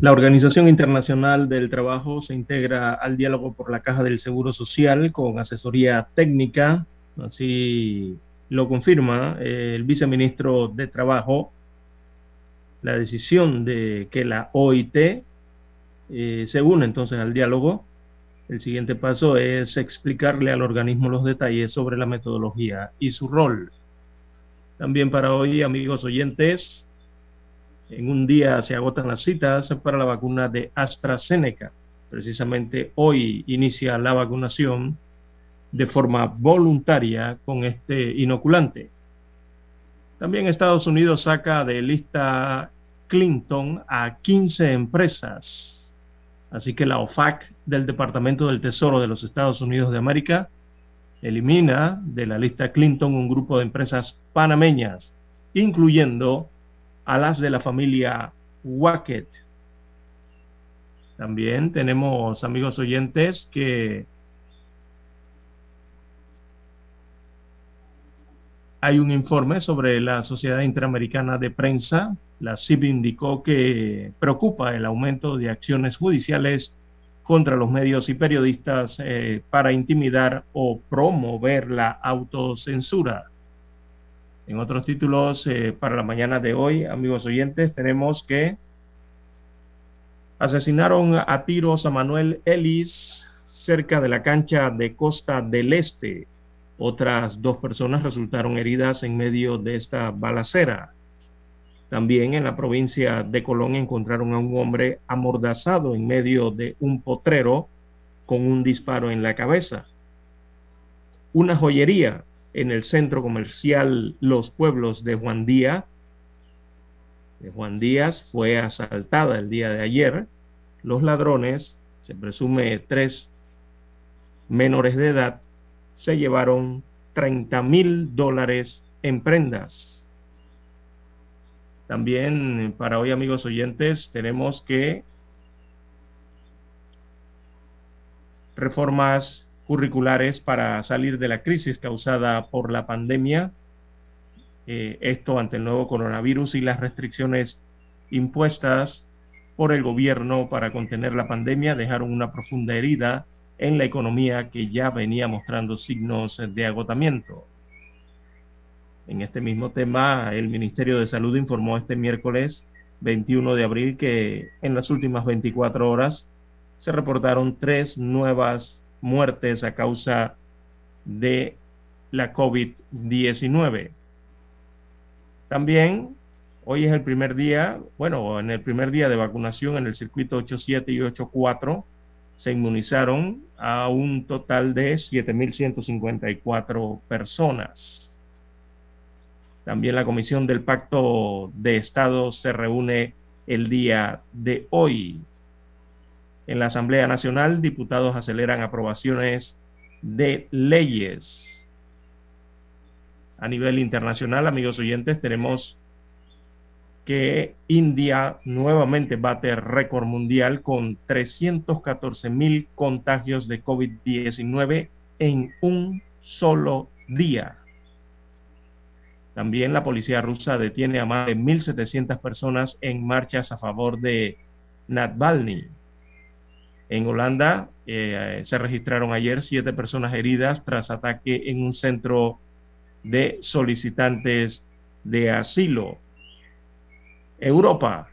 La Organización Internacional del Trabajo se integra al diálogo por la Caja del Seguro Social con asesoría técnica, así lo confirma el viceministro de Trabajo, la decisión de que la OIT eh, se une entonces al diálogo. El siguiente paso es explicarle al organismo los detalles sobre la metodología y su rol. También para hoy, amigos oyentes, en un día se agotan las citas para la vacuna de AstraZeneca. Precisamente hoy inicia la vacunación de forma voluntaria con este inoculante. También Estados Unidos saca de lista Clinton a 15 empresas. Así que la OFAC del Departamento del Tesoro de los Estados Unidos de América elimina de la lista Clinton un grupo de empresas panameñas, incluyendo a las de la familia Wackett. También tenemos amigos oyentes que hay un informe sobre la Sociedad Interamericana de Prensa. La CIP indicó que preocupa el aumento de acciones judiciales contra los medios y periodistas eh, para intimidar o promover la autocensura. En otros títulos eh, para la mañana de hoy, amigos oyentes, tenemos que asesinaron a tiros a Manuel Ellis cerca de la cancha de Costa del Este. Otras dos personas resultaron heridas en medio de esta balacera. También en la provincia de Colón encontraron a un hombre amordazado en medio de un potrero con un disparo en la cabeza. Una joyería en el centro comercial Los Pueblos de Juan Díaz. De Juan Díaz fue asaltada el día de ayer. Los ladrones, se presume tres menores de edad, se llevaron 30 mil dólares en prendas. También para hoy, amigos oyentes, tenemos que reformas curriculares para salir de la crisis causada por la pandemia, eh, esto ante el nuevo coronavirus y las restricciones impuestas por el gobierno para contener la pandemia dejaron una profunda herida en la economía que ya venía mostrando signos de agotamiento. En este mismo tema, el Ministerio de Salud informó este miércoles 21 de abril que en las últimas 24 horas se reportaron tres nuevas muertes a causa de la COVID-19. También hoy es el primer día, bueno, en el primer día de vacunación en el circuito 87 y 84 se inmunizaron a un total de 7.154 personas. También la Comisión del Pacto de Estado se reúne el día de hoy. En la Asamblea Nacional, diputados aceleran aprobaciones de leyes. A nivel internacional, amigos oyentes, tenemos que India nuevamente bate récord mundial con 314 mil contagios de COVID-19 en un solo día. También la policía rusa detiene a más de 1.700 personas en marchas a favor de Navalny. En Holanda eh, se registraron ayer siete personas heridas tras ataque en un centro de solicitantes de asilo. Europa,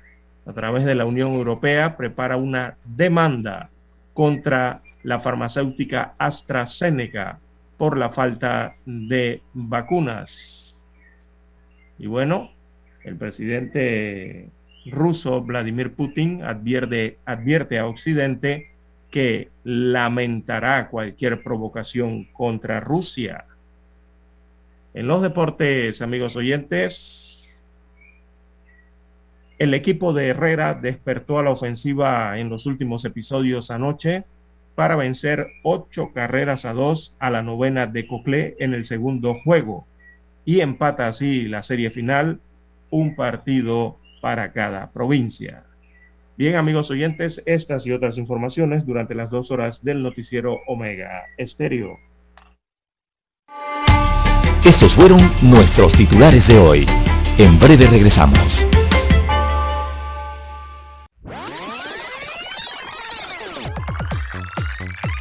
a través de la Unión Europea, prepara una demanda contra la farmacéutica AstraZeneca por la falta de vacunas. Y bueno, el presidente ruso Vladimir Putin advierte, advierte a Occidente que lamentará cualquier provocación contra Rusia. En los deportes, amigos oyentes, el equipo de Herrera despertó a la ofensiva en los últimos episodios anoche para vencer ocho carreras a dos a la novena de Coclé en el segundo juego y empata así la serie final, un partido para cada provincia. Bien, amigos oyentes, estas y otras informaciones durante las dos horas del noticiero Omega Estéreo. Estos fueron nuestros titulares de hoy. En breve regresamos.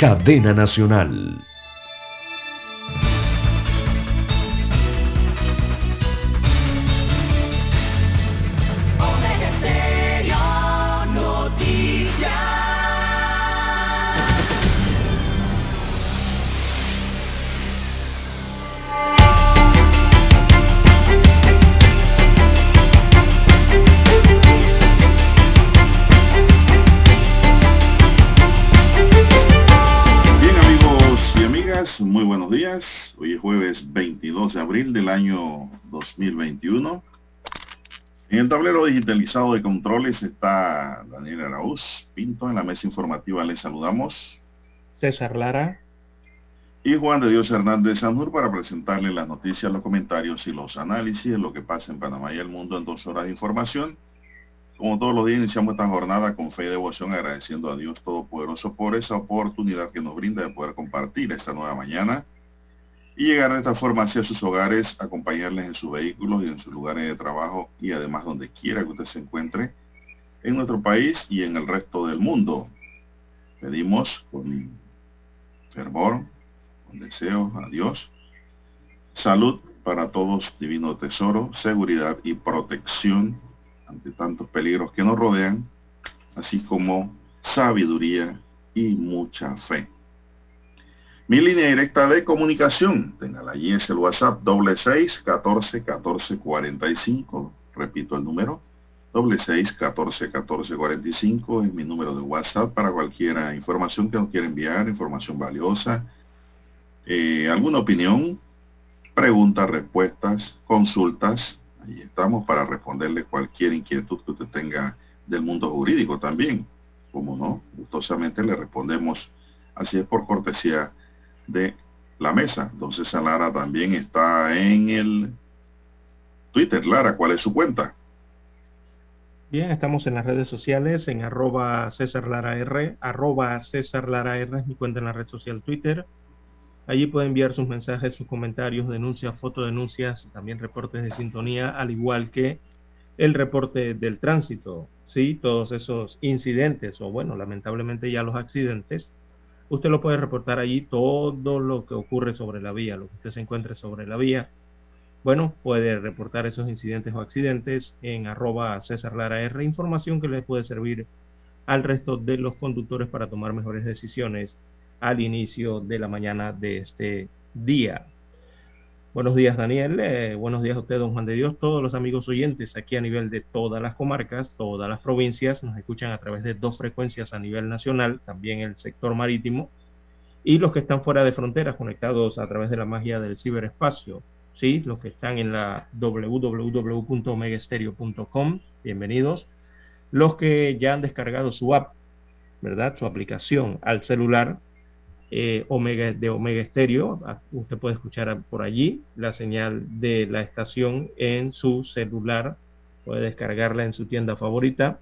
Cadena Nacional. Abril del año 2021. En el tablero digitalizado de controles está Daniel Arauz Pinto. En la mesa informativa les saludamos. César Lara. Y Juan de Dios Hernández Sanur para presentarle las noticias, los comentarios y los análisis de lo que pasa en Panamá y el mundo en dos horas de información. Como todos los días iniciamos esta jornada con fe y devoción agradeciendo a Dios Todopoderoso por esa oportunidad que nos brinda de poder compartir esta nueva mañana y llegar de esta forma hacia sus hogares, acompañarles en sus vehículos y en sus lugares de trabajo y además donde quiera que usted se encuentre en nuestro país y en el resto del mundo. Pedimos con fervor, con deseo a Dios, salud para todos, divino tesoro, seguridad y protección ante tantos peligros que nos rodean, así como sabiduría y mucha fe. Mi línea directa de comunicación, téngala allí, es el WhatsApp doble seis catorce catorce cuarenta y cinco. Repito el número, doble seis catorce catorce cuarenta y cinco es mi número de WhatsApp para cualquier información que nos quiera enviar, información valiosa, eh, alguna opinión, preguntas, respuestas, consultas. Ahí estamos para responderle cualquier inquietud que usted tenga del mundo jurídico también. Como no, gustosamente le respondemos. Así es por cortesía de la mesa. Entonces Lara también está en el Twitter. Lara, ¿cuál es su cuenta? Bien, estamos en las redes sociales, en arroba César Lara arroba César Lara R mi cuenta en la red social Twitter. Allí puede enviar sus mensajes, sus comentarios, denuncias, fotodenuncias, también reportes de sintonía, al igual que el reporte del tránsito. Sí, todos esos incidentes, o bueno, lamentablemente ya los accidentes, usted lo puede reportar allí todo lo que ocurre sobre la vía, lo que usted se encuentre sobre la vía. Bueno, puede reportar esos incidentes o accidentes en arroba César R, información que le puede servir al resto de los conductores para tomar mejores decisiones al inicio de la mañana de este día. Buenos días, Daniel. Eh, buenos días a usted, don Juan de Dios. Todos los amigos oyentes aquí a nivel de todas las comarcas, todas las provincias, nos escuchan a través de dos frecuencias a nivel nacional, también el sector marítimo, y los que están fuera de fronteras, conectados a través de la magia del ciberespacio. Sí, los que están en la www.omegastereo.com, bienvenidos. Los que ya han descargado su app, ¿verdad? Su aplicación al celular, eh, Omega, de Omega Stereo. Ah, usted puede escuchar por allí la señal de la estación en su celular. Puede descargarla en su tienda favorita.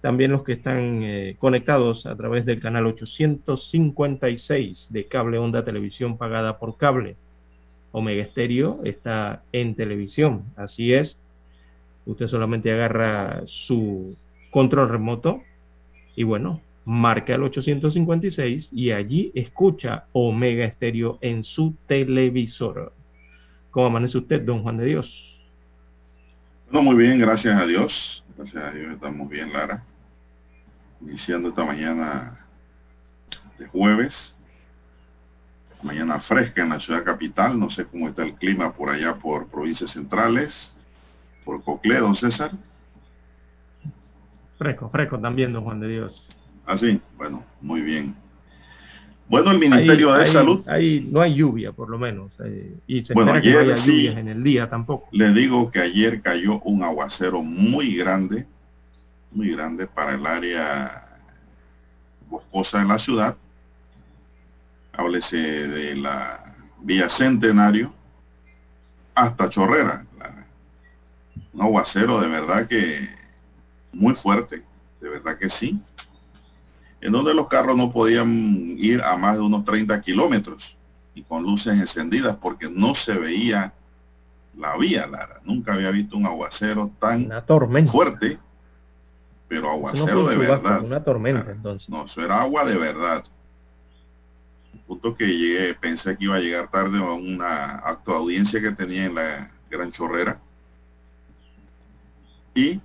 También los que están eh, conectados a través del canal 856 de cable onda televisión pagada por cable. Omega Stereo está en televisión. Así es. Usted solamente agarra su control remoto y bueno, marca el 856 y allí escucha Omega Estéreo en su televisor. ¿Cómo amanece usted, don Juan de Dios? No, muy bien, gracias a Dios. Gracias a Dios estamos bien, Lara. Iniciando esta mañana de jueves. Mañana fresca en la ciudad capital. No sé cómo está el clima por allá por provincias centrales. Por Cocle, don César. Fresco, fresco también, don Juan de Dios. Así, ah, bueno, muy bien. Bueno, el Ministerio de Salud. Ahí no hay lluvia, por lo menos. Eh, y se bueno, ayer, que no lluvias en el día tampoco. Le digo que ayer cayó un aguacero muy grande, muy grande para el área boscosa de la ciudad. Háblese de la vía Centenario hasta Chorrera. un aguacero de verdad que muy fuerte, de verdad que sí en donde los carros no podían ir a más de unos 30 kilómetros y con luces encendidas porque no se veía la vía, Lara. Nunca había visto un aguacero tan fuerte, pero aguacero de verdad. Una tormenta, entonces. No, eso era agua de verdad. El punto que llegué, pensé que iba a llegar tarde a una acto de audiencia que tenía en la Gran Chorrera. Y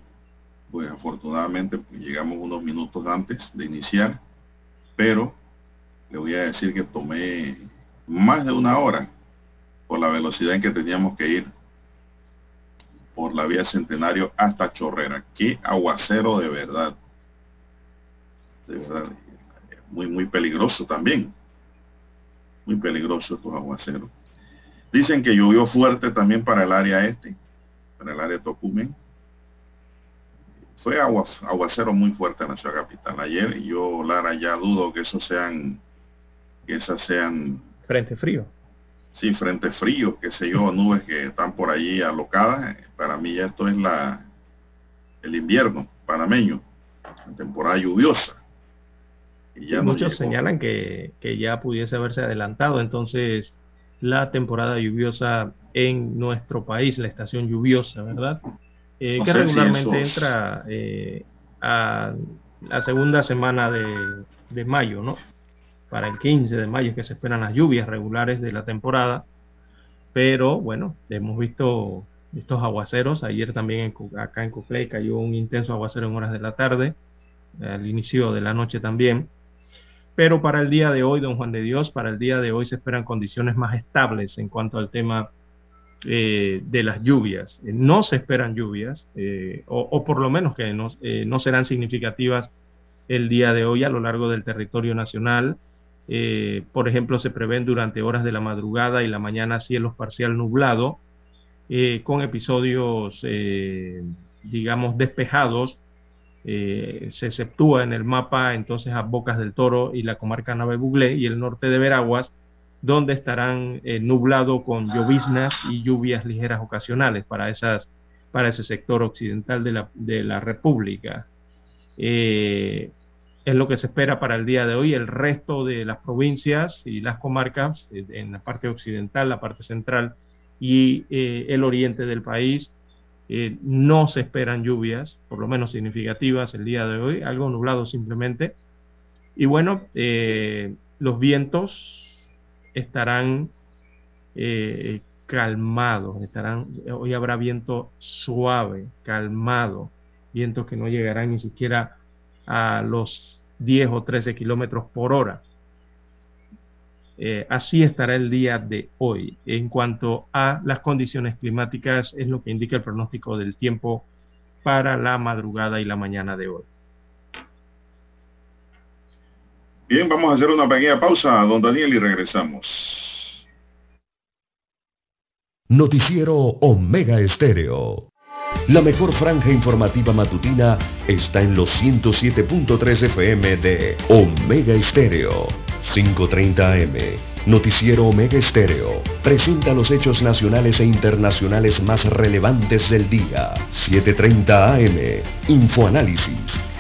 pues afortunadamente pues, llegamos unos minutos antes de iniciar, pero le voy a decir que tomé más de una hora por la velocidad en que teníamos que ir por la vía Centenario hasta Chorrera. Qué aguacero de verdad. De verdad, muy, muy peligroso también. Muy peligroso estos aguaceros. Dicen que llovió fuerte también para el área este, para el área Tocumen fue agua, aguacero muy fuerte en la ciudad capital ayer y yo, Lara, ya dudo que eso sean, que esas sean... Frente frío. Sí, frente frío, qué sé yo, nubes que están por allí alocadas. Para mí ya esto es la, el invierno panameño, la temporada lluviosa. Y ya muchos señalan que, que ya pudiese haberse adelantado entonces la temporada lluviosa en nuestro país, la estación lluviosa, ¿verdad? Eh, que regularmente entra eh, a la segunda semana de, mayo, ¿no? Para el 15 de mayo que se esperan las lluvias regulares de la temporada. Pero bueno, hemos visto estos aguaceros. Ayer también acá en Coclé cayó un intenso aguacero en horas de la tarde, al inicio de la noche también. Pero para el día de hoy, don Juan de Dios, para el día de hoy se esperan condiciones más estables en cuanto al tema eh, de las lluvias. Eh, no se esperan lluvias, eh, o, por lo menos que no, no, serán significativas el día de hoy a lo largo del territorio nacional. por ejemplo, se prevén durante horas de la madrugada y la mañana cielos parcial nublado, con episodios, digamos, despejados. se exceptúa en el mapa entonces a Bocas del Toro y la comarca Nave Buglé y el norte de Veraguas, donde estarán eh, nublado con lloviznas y lluvias ligeras ocasionales para, esas, para ese sector occidental de la, de la República. Eh, es lo que se espera para el día de hoy. El resto de las provincias y las comarcas, eh, en la parte occidental, la parte central y el oriente del país, no se esperan lluvias, por lo menos significativas el día de hoy, algo nublado simplemente. Y bueno, los vientos estarán eh, calmados, estarán, hoy habrá viento suave, calmado, vientos que no llegarán ni siquiera a los 10 o 13 kilómetros por hora. Eh, así estará el día de hoy. En cuanto a las condiciones climáticas, es lo que indica el pronóstico del tiempo para la madrugada y la mañana de hoy. Bien, vamos a hacer una pequeña pausa, don Daniel, y regresamos. Noticiero Omega Estéreo. La mejor franja informativa matutina está en los 107.3 FM de Omega Estéreo 5.30 AM. Noticiero Omega Estéreo. Presenta los hechos nacionales e internacionales más relevantes del día. 7.30 AM. Infoanálisis.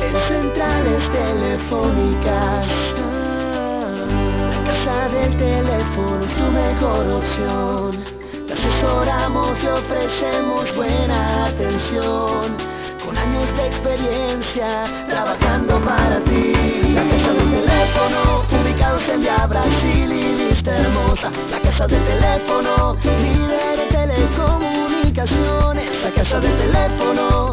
En centrales telefónicas, la casa del teléfono es tu mejor opción. Te asesoramos y ofrecemos buena atención con años de experiencia trabajando para ti. La casa del teléfono, ubicados en Via Brasil y Vista Hermosa. La casa del teléfono, líder de telecomunicaciones. La casa del teléfono,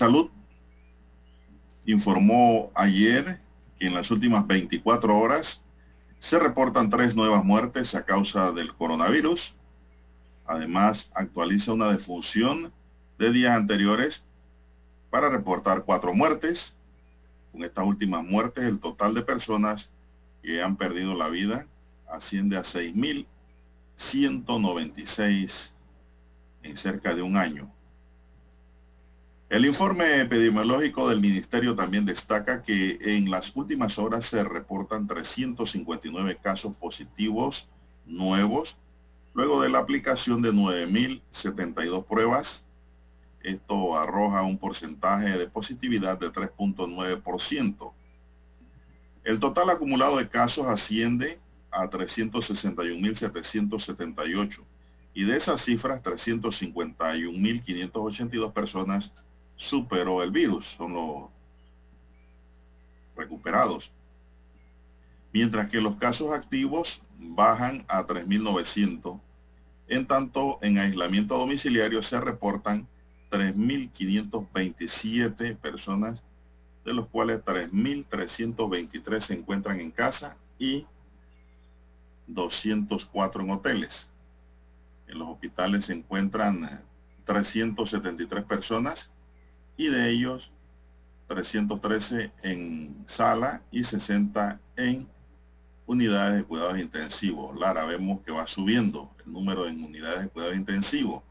Salud informó ayer que en las últimas 24 horas se reportan tres nuevas muertes a causa del coronavirus. Además, actualiza una defunción de días anteriores para reportar cuatro muertes. Con estas últimas muertes, el total de personas que han perdido la vida asciende a 6.196 en cerca de un año. El informe epidemiológico del ministerio también destaca que en las últimas horas se reportan 359 casos positivos nuevos, luego de la aplicación de 9.072 pruebas. Esto arroja un porcentaje de positividad de 3.9%. El total acumulado de casos asciende a 361.778 y de esas cifras 351.582 personas superó el virus, son los recuperados. Mientras que los casos activos bajan a 3.900. En tanto, en aislamiento domiciliario se reportan 3.527 personas, de los cuales 3.323 se encuentran en casa y 204 en hoteles. En los hospitales se encuentran 373 personas y de ellos 313 en sala y 60 en unidades de cuidados intensivos. Lara, vemos que va subiendo el número de unidades de cuidados intensivos.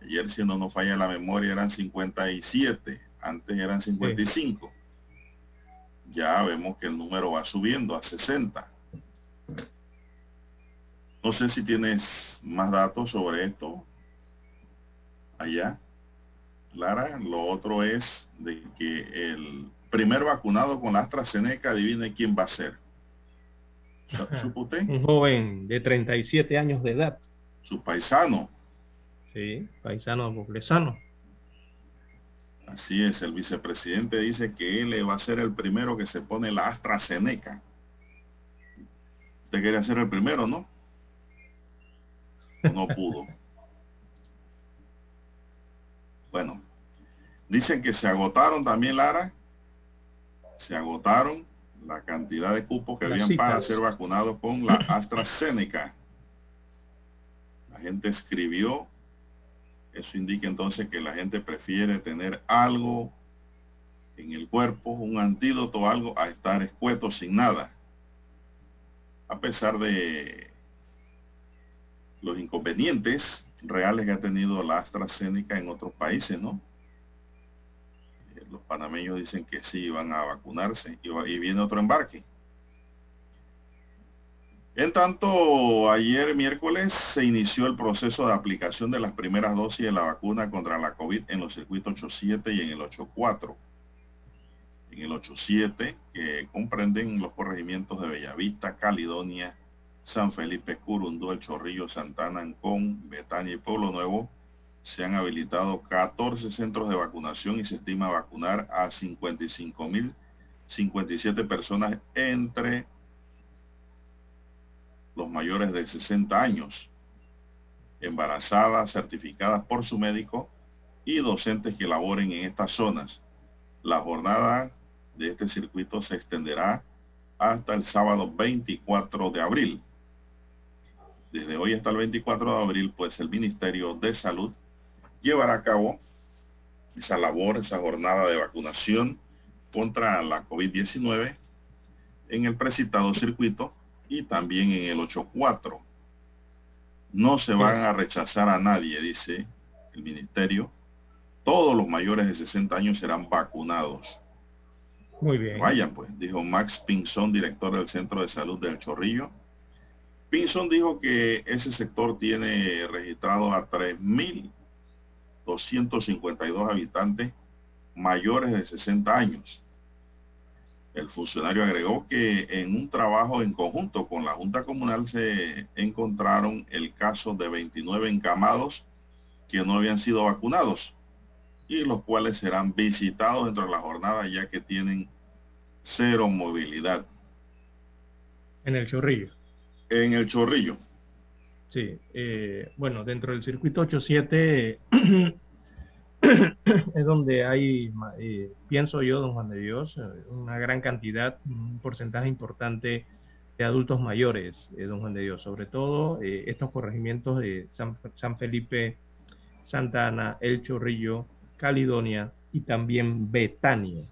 Ayer, si no nos falla la memoria, eran 57, antes eran 55. Ya vemos que el número va subiendo a 60. No sé si tienes más datos sobre esto allá. Lara, lo otro es de que el primer vacunado con la AstraZeneca, adivine quién va a ser. ¿Supo Un joven de 37 años de edad. Su paisano. Sí, paisano populesano. Así es, el vicepresidente dice que él va a ser el primero que se pone la AstraZeneca. Usted quería ser el primero, ¿no? No pudo. Bueno, dicen que se agotaron también, Lara, se agotaron la cantidad de cupos que habían para ser vacunados con la AstraZeneca. La gente escribió, eso indica entonces que la gente prefiere tener algo en el cuerpo, un antídoto, algo, a estar escueto sin nada. A pesar de los inconvenientes reales que ha tenido la AstraZeneca en otros países, ¿no? Eh, los panameños dicen que sí van a vacunarse y, viene otro embarque. En tanto, ayer miércoles se inició el proceso de aplicación de las primeras dosis de la vacuna contra la COVID en los circuitos 87 y en el 84 en el 87, que comprenden los corregimientos de Bellavista, Caledonia, San Felipe, Curundú, El Chorrillo, Santana, Ancón, Betania y Pueblo Nuevo, se han habilitado 14 centros de vacunación y se estima vacunar a 55.057 personas entre los mayores de 60 años, embarazadas, certificadas por su médico y docentes que laboren en estas zonas. La jornada de este circuito se extenderá hasta el sábado 24 de abril. Desde hoy hasta el 24 de abril, pues el Ministerio de Salud llevará a cabo esa labor, esa jornada de vacunación contra la COVID-19 en el precitado circuito y también en el 84. No se van a rechazar a nadie, dice el ministerio. Todos los mayores de 60 años serán vacunados. Muy bien. Vayan pues, dijo Max Pinson, director del Centro de Salud del Chorrillo. Pinson dijo que ese sector tiene registrado a 3.252 habitantes mayores de 60 años. El funcionario agregó que en un trabajo en conjunto con la Junta Comunal se encontraron el caso de 29 encamados que no habían sido vacunados y los cuales serán visitados dentro de la jornada ya que tienen cero movilidad. En el chorrillo. En el chorrillo. Sí, eh, bueno, dentro del circuito 87 es donde hay, eh, pienso yo, don Juan de Dios, eh, una gran cantidad, un porcentaje importante de adultos mayores, don Juan de Dios, sobre todo estos corregimientos de San, San Felipe, Santa Ana, El Chorrillo, Caledonia y también Betania,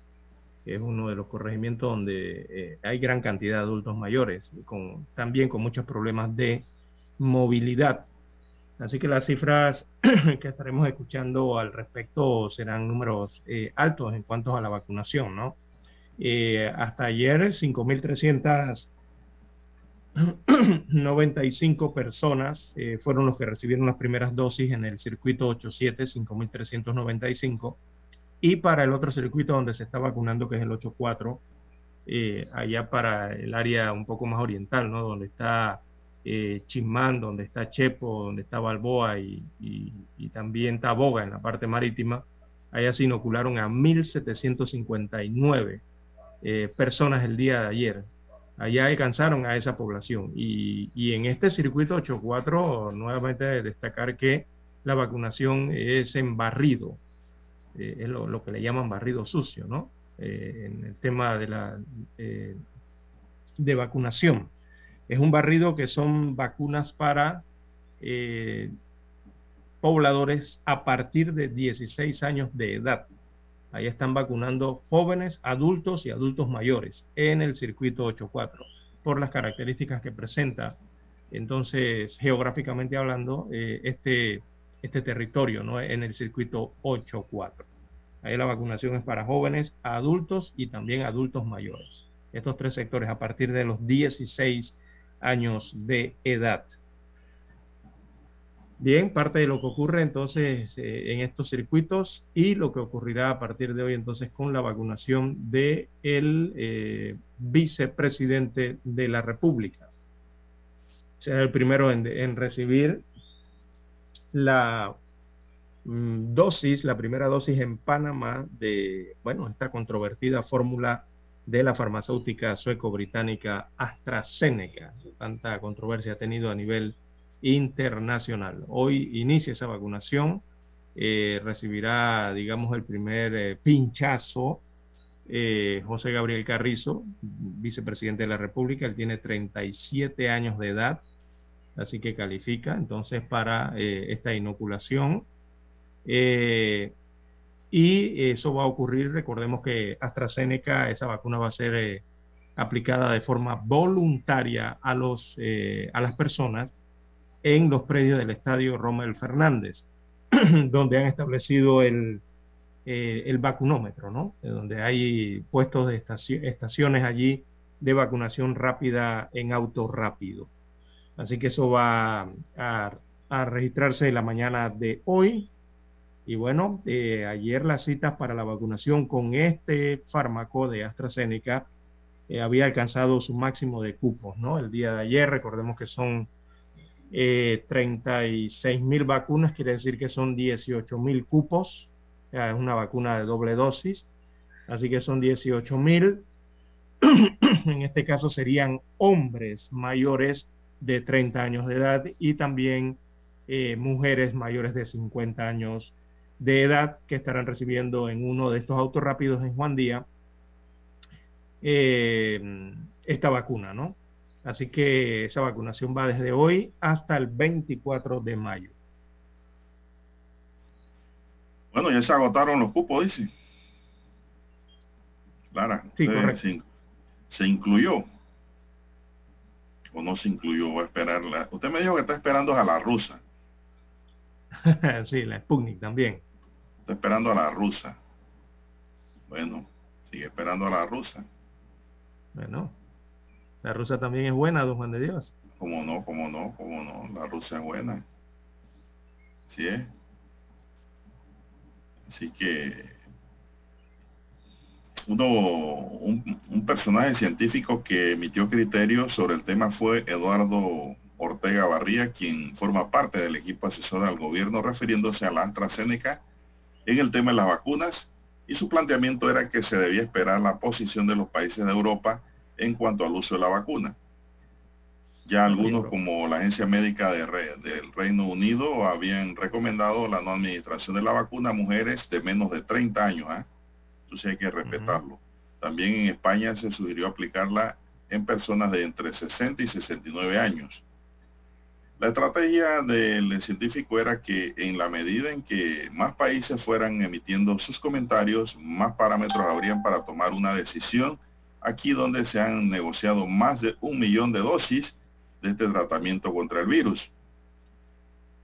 es uno de los corregimientos donde eh, hay gran cantidad de adultos mayores, con, también con muchos problemas de movilidad. Así que las cifras que estaremos escuchando al respecto serán números eh, altos en cuanto a la vacunación, ¿no? Eh, hasta ayer, 5.395 personas fueron los que recibieron las primeras dosis en el circuito 87, 5.395 y para el otro circuito donde se está vacunando, que es el 8.4, eh, allá para el área un poco más oriental, ¿no? Donde está eh, Chismán, donde está Chepo, donde está Balboa y, también Taboga en la parte marítima. Allá se inocularon a 1.759 eh, personas el día de ayer. Allá alcanzaron a esa población. Y, y en este circuito 8.4, nuevamente destacar que la vacunación es en barrido eh, es lo, que le llaman barrido sucio, ¿no? Eh, en el tema de la eh, de vacunación. Es un barrido que son vacunas para pobladores a partir de 16 años de edad. Ahí están vacunando jóvenes, adultos y adultos mayores en el circuito 8.4 por las características que presenta. Entonces, geográficamente hablando, este este territorio, ¿no? En el circuito 8.4. Ahí la vacunación es para jóvenes, adultos y también adultos mayores. Estos tres sectores a partir de los 16 años de edad. Bien, parte de lo que ocurre entonces eh, en estos circuitos y lo que ocurrirá a partir de hoy entonces con la vacunación de el eh, vicepresidente de la República. Será el primero en recibir la mm, dosis, la primera dosis en Panamá de, bueno, esta controvertida fórmula de la farmacéutica sueco-británica AstraZeneca. Tanta controversia ha tenido a nivel internacional. Hoy inicia esa vacunación eh, recibirá, digamos, el primer eh, pinchazo eh, José Gabriel Carrizo, vicepresidente de la República. Él tiene 37 años de edad, así que califica entonces para esta inoculación. y eso va a ocurrir, recordemos que AstraZeneca, esa vacuna va a ser aplicada de forma voluntaria a, los, a las personas en los predios del estadio Rommel Fernández. donde han establecido el, eh, el vacunómetro, ¿no? Donde hay puestos de estaciones allí de vacunación rápida en auto rápido. Así que eso va a, registrarse la mañana de hoy. Y bueno, eh, ayer las citas para la vacunación con este fármaco de AstraZeneca eh, había alcanzado su máximo de cupos, ¿no? El día de ayer, recordemos que son eh, 36 mil vacunas, quiere decir que son 18 mil cupos, es una vacuna de doble dosis, así que son 18 mil. en este caso serían hombres mayores de 30 años de edad y también eh, mujeres mayores de 50 años de edad que estarán recibiendo en uno de estos autos rápidos en Juan Día eh, esta vacuna, ¿no? Así que esa vacunación va desde hoy hasta el 24 de mayo. Bueno, ya se agotaron los cupos, dice. Clara, sí, correcto. Se, incluyó o no se incluyó, va a esperarla. Usted me dijo que está esperando a la rusa. sí, la Sputnik también. Está esperando a la rusa. Bueno, sigue esperando a la rusa. Bueno, la rusa también es buena, don Juan de Dios. ¿Cómo no? ¿Cómo no? ¿Cómo no? La rusa es buena. Sí es. Así que uno, un, un, personaje científico que emitió criterios sobre el tema fue Eduardo Ortega Barría, quien forma parte del equipo asesor al gobierno refiriéndose a la AstraZeneca en el tema de las vacunas y su planteamiento era que se debía esperar la posición de los países de Europa en cuanto al uso de la vacuna. Ya algunos como la Agencia Médica de del Reino Unido habían recomendado la no administración de la vacuna a mujeres de menos de 30 años. ¿eh? Entonces hay que respetarlo. También en España se sugirió aplicarla en personas de entre 60 y 69 años. La estrategia del científico era que en la medida en que más países fueran emitiendo sus comentarios, más parámetros habrían para tomar una decisión aquí donde se han negociado más de un millón de dosis de este tratamiento contra el virus.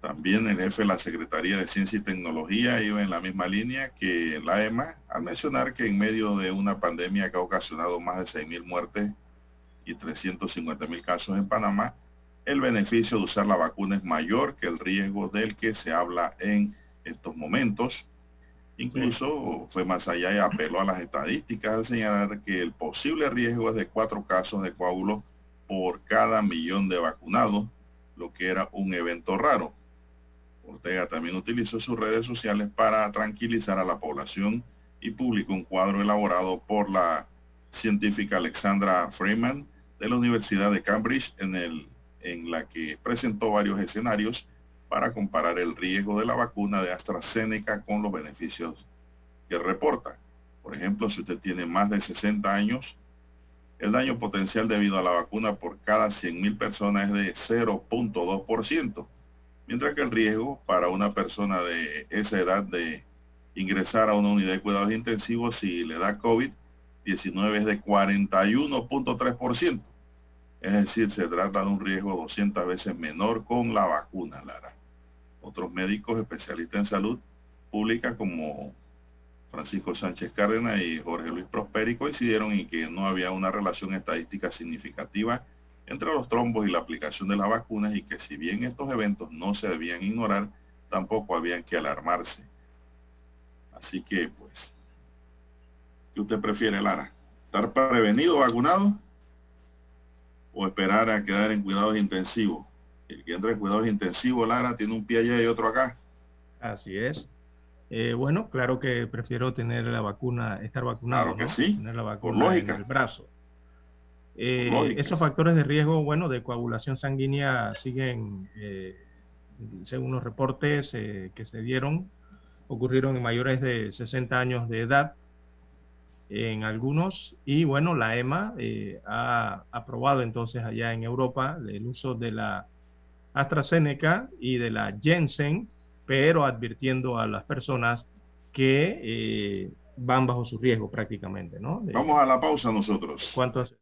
También el jefe de la Secretaría de Ciencia y Tecnología iba en la misma línea que la EMA al mencionar que en medio de una pandemia que ha ocasionado más de 6.000 muertes y 350.000 casos en Panamá, el beneficio de usar la vacuna es mayor que el riesgo del que se habla en estos momentos. Incluso fue más allá y apeló a las estadísticas al señalar que el posible riesgo es de cuatro casos de coágulos por cada millón de vacunados, lo que era un evento raro. Ortega también utilizó sus redes sociales para tranquilizar a la población y publicó un cuadro elaborado por la científica Alexandra Freeman de la Universidad de Cambridge en, el, en la que presentó varios escenarios para comparar el riesgo de la vacuna de AstraZeneca con los beneficios que reporta. Por ejemplo, si usted tiene más de 60 años, el daño potencial debido a la vacuna por cada 100.000 personas es de 0.2%, mientras que el riesgo para una persona de esa edad de ingresar a una unidad de cuidados intensivos si le da COVID-19 es de 41.3%. Es decir, se trata de un riesgo 200 veces menor con la vacuna, Lara otros médicos especialistas en salud pública como Francisco Sánchez Cárdenas y Jorge Luis Prosperi coincidieron en que no había una relación estadística significativa entre los trombos y la aplicación de las vacunas y que si bien estos eventos no se debían ignorar, tampoco habían que alarmarse. Así que, pues, ¿qué usted prefiere, Lara? ¿Estar prevenido, vacunado? ¿O esperar a quedar en cuidados intensivos? El que entra en cuidados intensivos, Lara, tiene un pie allá y otro acá. Así es. Eh, bueno, claro que prefiero tener la vacuna, estar vacunado. Claro que sí. Tener la vacuna en el brazo. Eh, esos factores de riesgo, bueno, de coagulación sanguínea siguen, eh, según los reportes que se dieron, ocurrieron en mayores de 60 años de edad en algunos y bueno, la EMA eh, ha aprobado entonces allá en Europa el uso de la AstraZeneca y de la Jensen, pero advirtiendo a las personas que eh, van bajo su riesgo prácticamente, ¿no? Vamos a la pausa nosotros. ¿Cuánto hace?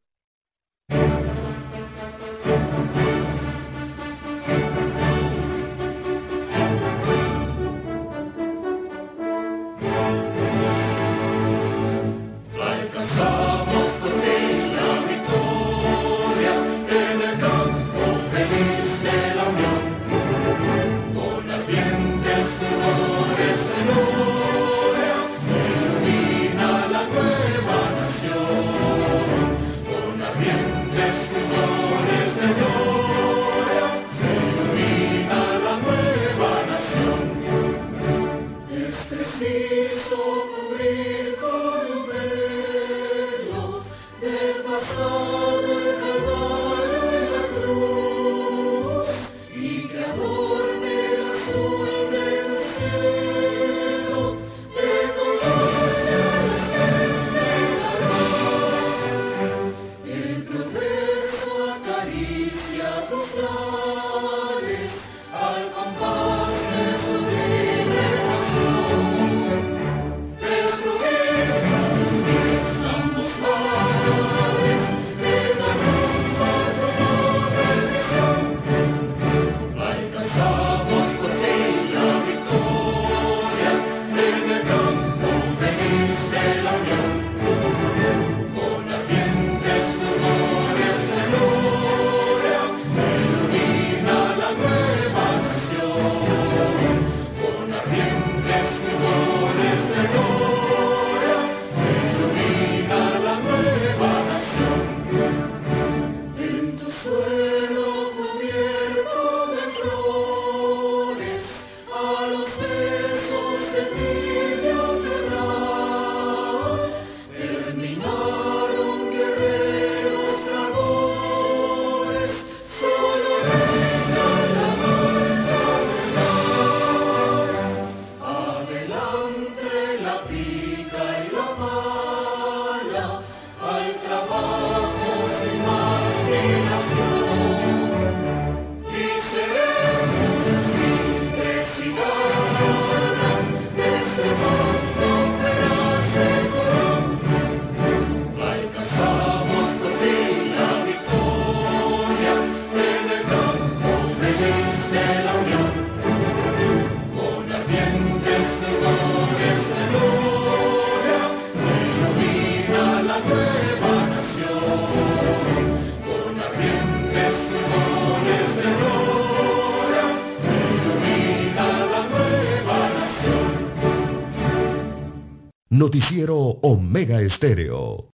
Noticiero Omega Estéreo.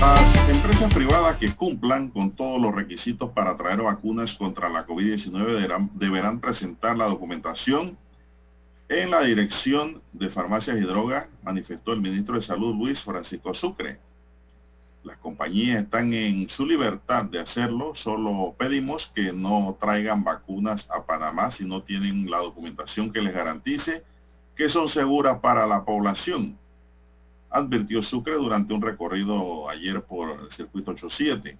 Las empresas privadas que cumplan con todos los requisitos para traer vacunas contra la COVID-19 deberán, presentar la documentación en la Dirección de Farmacias y Drogas, manifestó el ministro de Salud Luis Francisco Sucre. Las compañías están en su libertad de hacerlo, solo pedimos que no traigan vacunas a Panamá si no tienen la documentación que les garantice que son seguras para la población, advirtió Sucre durante un recorrido ayer por el circuito 87.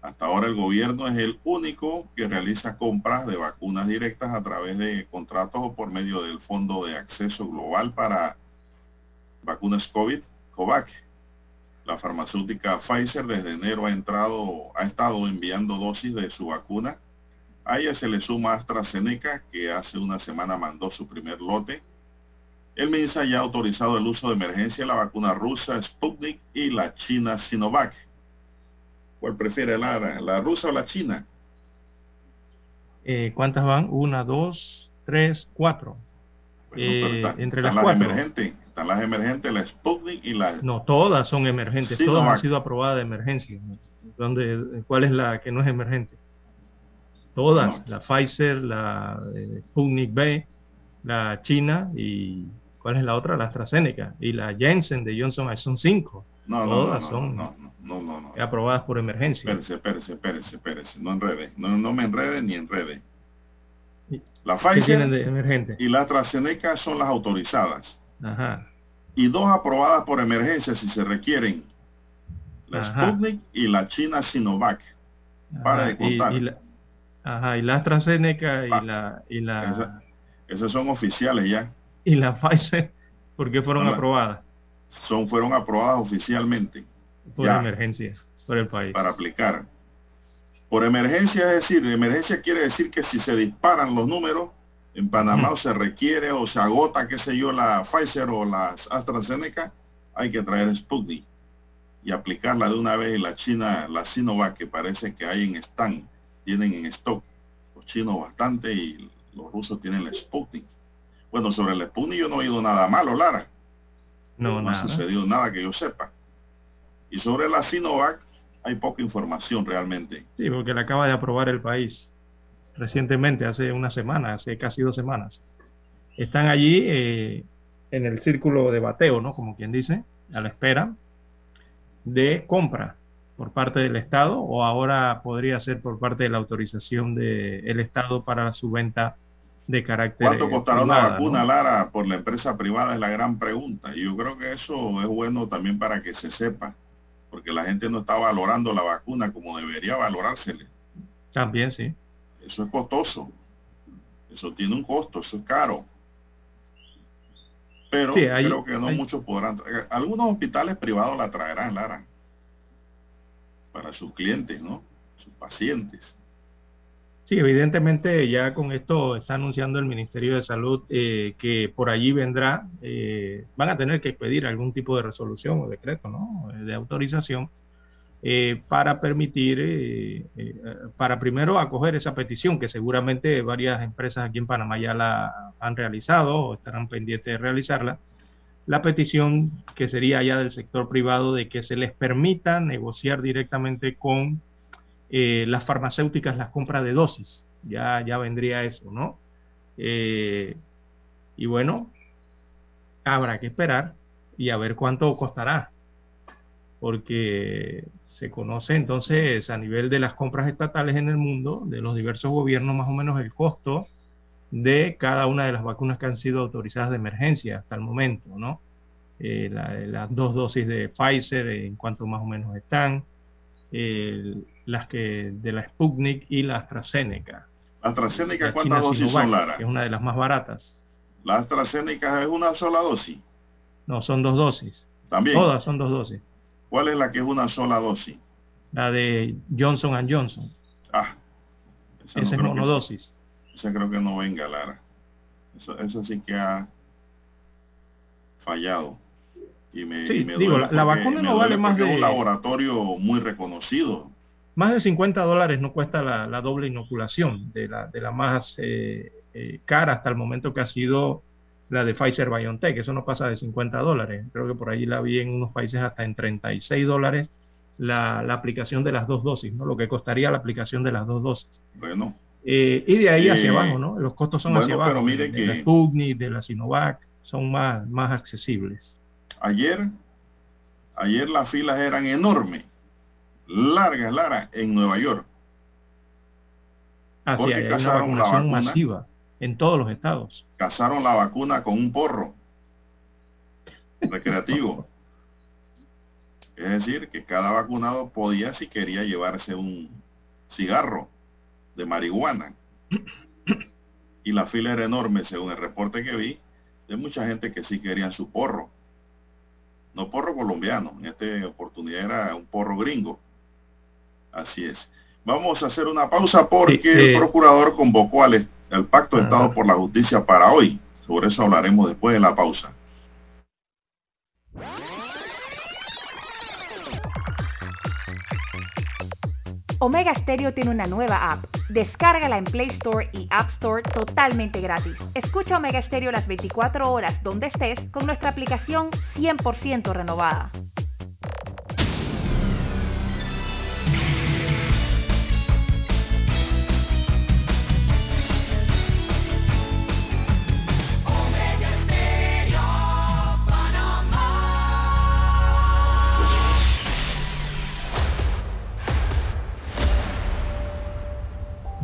Hasta ahora el gobierno es el único que realiza compras de vacunas directas a través de contratos o por medio del Fondo de Acceso Global para Vacunas COVID, COVAC la farmacéutica Pfizer desde enero ha, entrado, ha estado enviando dosis de su vacuna. A ella se le suma AstraZeneca, que hace una semana mandó su primer lote. El MINSA ya ha autorizado el uso de emergencia de la vacuna rusa Sputnik y la china Sinovac. ¿Cuál prefiere, la, la rusa o la china? Eh, ¿Cuántas van? Una, dos, tres, cuatro. Eh, entre las, las emergentes. Están las emergentes, la Sputnik y la... No, todas son emergentes, todas han sido aprobadas de emergencia. ¿Dónde, ¿Cuál es la que no es emergente? Todas, la Pfizer, la eh, Sputnik B, la China y ¿cuál es la otra? La AstraZeneca y la Jensen de Johnson son cinco. No, Todas no, son no, no, no, aprobadas por emergencia. Espérese, espérese, espérese, espérese. No enrede. No, no me enrede ni enrede. La Pfizer de y la AstraZeneca son las autorizadas. Ajá. Y dos aprobadas por emergencia si se requieren. La Sputnik y la China Sinovac. Para de contar. Y, la, ajá, y la AstraZeneca y la... Y la... esas son oficiales ya. Y la Pfizer, ¿por qué fueron aprobadas? Son, fueron aprobadas oficialmente. Por emergencia, por el país. Para aplicar. Por emergencia, es decir, emergencia quiere decir que si se disparan los números, en Panamá o se requiere o se agota, qué sé yo, la Pfizer o la AstraZeneca, hay que traer Sputnik y aplicarla de una vez. Y la China, la Sinovac, que parece que hay en stand, tienen en stock los chinos bastante y los rusos tienen la Sputnik. Bueno, sobre el Sputnik yo no he oído nada malo, Lara. No, no ha sucedido nada que yo sepa. Y sobre la Sinovac hay poca información realmente. Sí, porque la acaba de aprobar el país recientemente, hace una semana, hace casi dos semanas. Están allí eh, en el círculo de bateo, ¿no? Como quien dice, a la espera de compra por parte del Estado o ahora podría ser por parte de la autorización del Estado para su venta de carácter. ¿Cuánto costará una vacuna, Lara, por la empresa privada? Es la gran pregunta. Y yo creo que eso es bueno también para que se sepa, porque la gente no está valorando la vacuna como debería valorársele. También, sí. Eso es costoso. Eso tiene un costo, eso es caro. Pero creo que no muchos podrán. Algunos hospitales privados la traerán, Lara, para sus clientes, ¿no? Sus pacientes. Sí, evidentemente ya con esto está anunciando el Ministerio de Salud eh, que por allí vendrá, eh, van a tener que pedir algún tipo de resolución o decreto, ¿no? De autorización eh, para permitir, eh, eh, para primero acoger esa petición que seguramente varias empresas aquí en Panamá ya la han realizado o estarán pendientes de realizarla, la petición que sería ya del sector privado de que se les permita negociar directamente con las farmacéuticas las compras de dosis. Ya, ya vendría eso, ¿no? y bueno, habrá que esperar y a ver cuánto costará porque se conoce entonces a nivel de las compras estatales en el mundo, de los diversos gobiernos, más o menos el costo de cada una de las vacunas que han sido autorizadas de emergencia hasta el momento, ¿no? Eh, las dos dosis de Pfizer, en cuanto más o menos están, las que de la Sputnik y la AstraZeneca. ¿La AstraZeneca cuántas dosis son, Lara? Que es una de las más baratas. ¿La AstraZeneca es una sola dosis? No, son dos dosis. También. Todas son dos dosis. ¿Cuál es la que es una sola dosis? La de Johnson Johnson. Ah. Esa, es monodosis. Esa creo que no venga, Lara. Eso, sí que ha fallado. Y me, sí, digo, la, vacuna no vale más de... un laboratorio muy reconocido. Más de 50 dólares no cuesta la, doble inoculación, de la, de la más eh, eh, cara hasta el momento que ha sido la de Pfizer BioNTech, eso no pasa de 50 dólares. Creo que por allí la vi en unos países hasta en 36 dólares la, aplicación de las dos dosis, ¿no? Lo que costaría la aplicación de las dos dosis. Bueno. Eh, y de ahí hacia eh, abajo, ¿no? Los costos son hacia abajo. Pero mire de, la Sputnik, de la Sinovac, son más, más accesibles. Ayer, ayer las filas eran enormes, largas, largas, en Nueva York. Así, hay una vacunación masiva en todos los estados. Cazaron la vacuna con un porro recreativo. es decir, que cada vacunado podía, si quería, llevarse un cigarro de marihuana. Y la fila era enorme, según el reporte que vi, de mucha gente que sí querían su porro. No porro colombiano, en esta oportunidad era un porro gringo. Así es. Vamos a hacer una pausa porque el procurador convocó al, el Pacto de Estado por la Justicia para hoy. Sobre eso hablaremos después de la pausa. Omega Stereo tiene una nueva app. Descárgala en Play Store y App Store totalmente gratis. Escucha Omega Stereo las 24 horas donde estés con nuestra aplicación 100% renovada.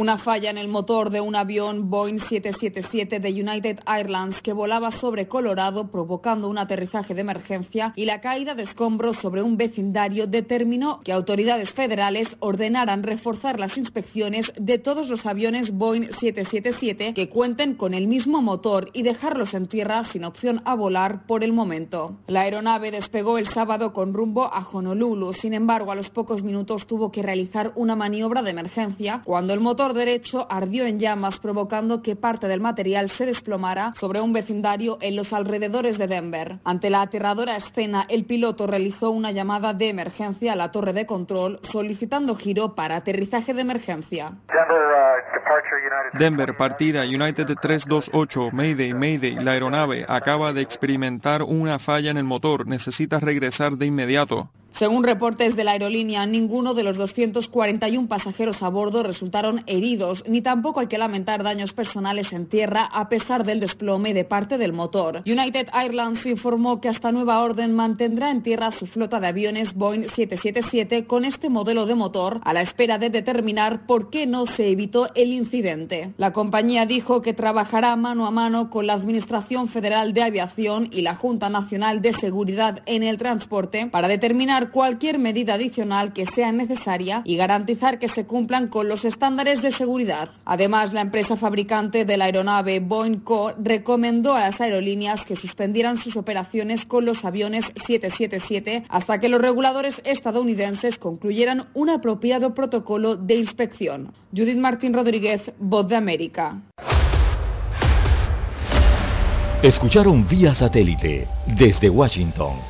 Una falla en el motor de un avión Boeing 777 de United Airlines que volaba sobre Colorado provocando un aterrizaje de emergencia y la caída de escombros sobre un vecindario determinó que autoridades federales ordenaran reforzar las inspecciones de todos los aviones Boeing 777 que cuenten con el mismo motor y dejarlos en tierra sin opción a volar por el momento. La aeronave despegó el sábado con rumbo a Honolulu, sin embargo a los pocos minutos tuvo que realizar una maniobra de emergencia cuando el motor motor derecho ardió en llamas provocando que parte del material se desplomara sobre un vecindario en los alrededores de Denver. Ante la aterradora escena, el piloto realizó una llamada de emergencia a la torre de control solicitando giro para aterrizaje de emergencia. Denver, partida United 328, Mayday, Mayday, la aeronave acaba de experimentar una falla en el motor, necesita regresar de inmediato. Según reportes de la aerolínea, ninguno de los 241 pasajeros a bordo resultaron heridos, ni tampoco hay que lamentar daños personales en tierra a pesar del desplome de parte del motor. United Airlines informó que hasta nueva orden mantendrá en tierra su flota de aviones Boeing 777 con este modelo de motor a la espera de determinar por qué no se evitó el incidente. La compañía dijo que trabajará mano a mano con la Administración Federal de Aviación y la Junta Nacional de Seguridad en el Transporte para determinar cualquier medida adicional que sea necesaria y garantizar que se cumplan con los estándares de seguridad. Además, la empresa fabricante de la aeronave Boeing Co recomendó a las aerolíneas que suspendieran sus operaciones con los aviones 777 hasta que los reguladores estadounidenses concluyeran un apropiado protocolo de inspección. Judith Martín Rodríguez, Voz de América. Escucharon vía satélite desde Washington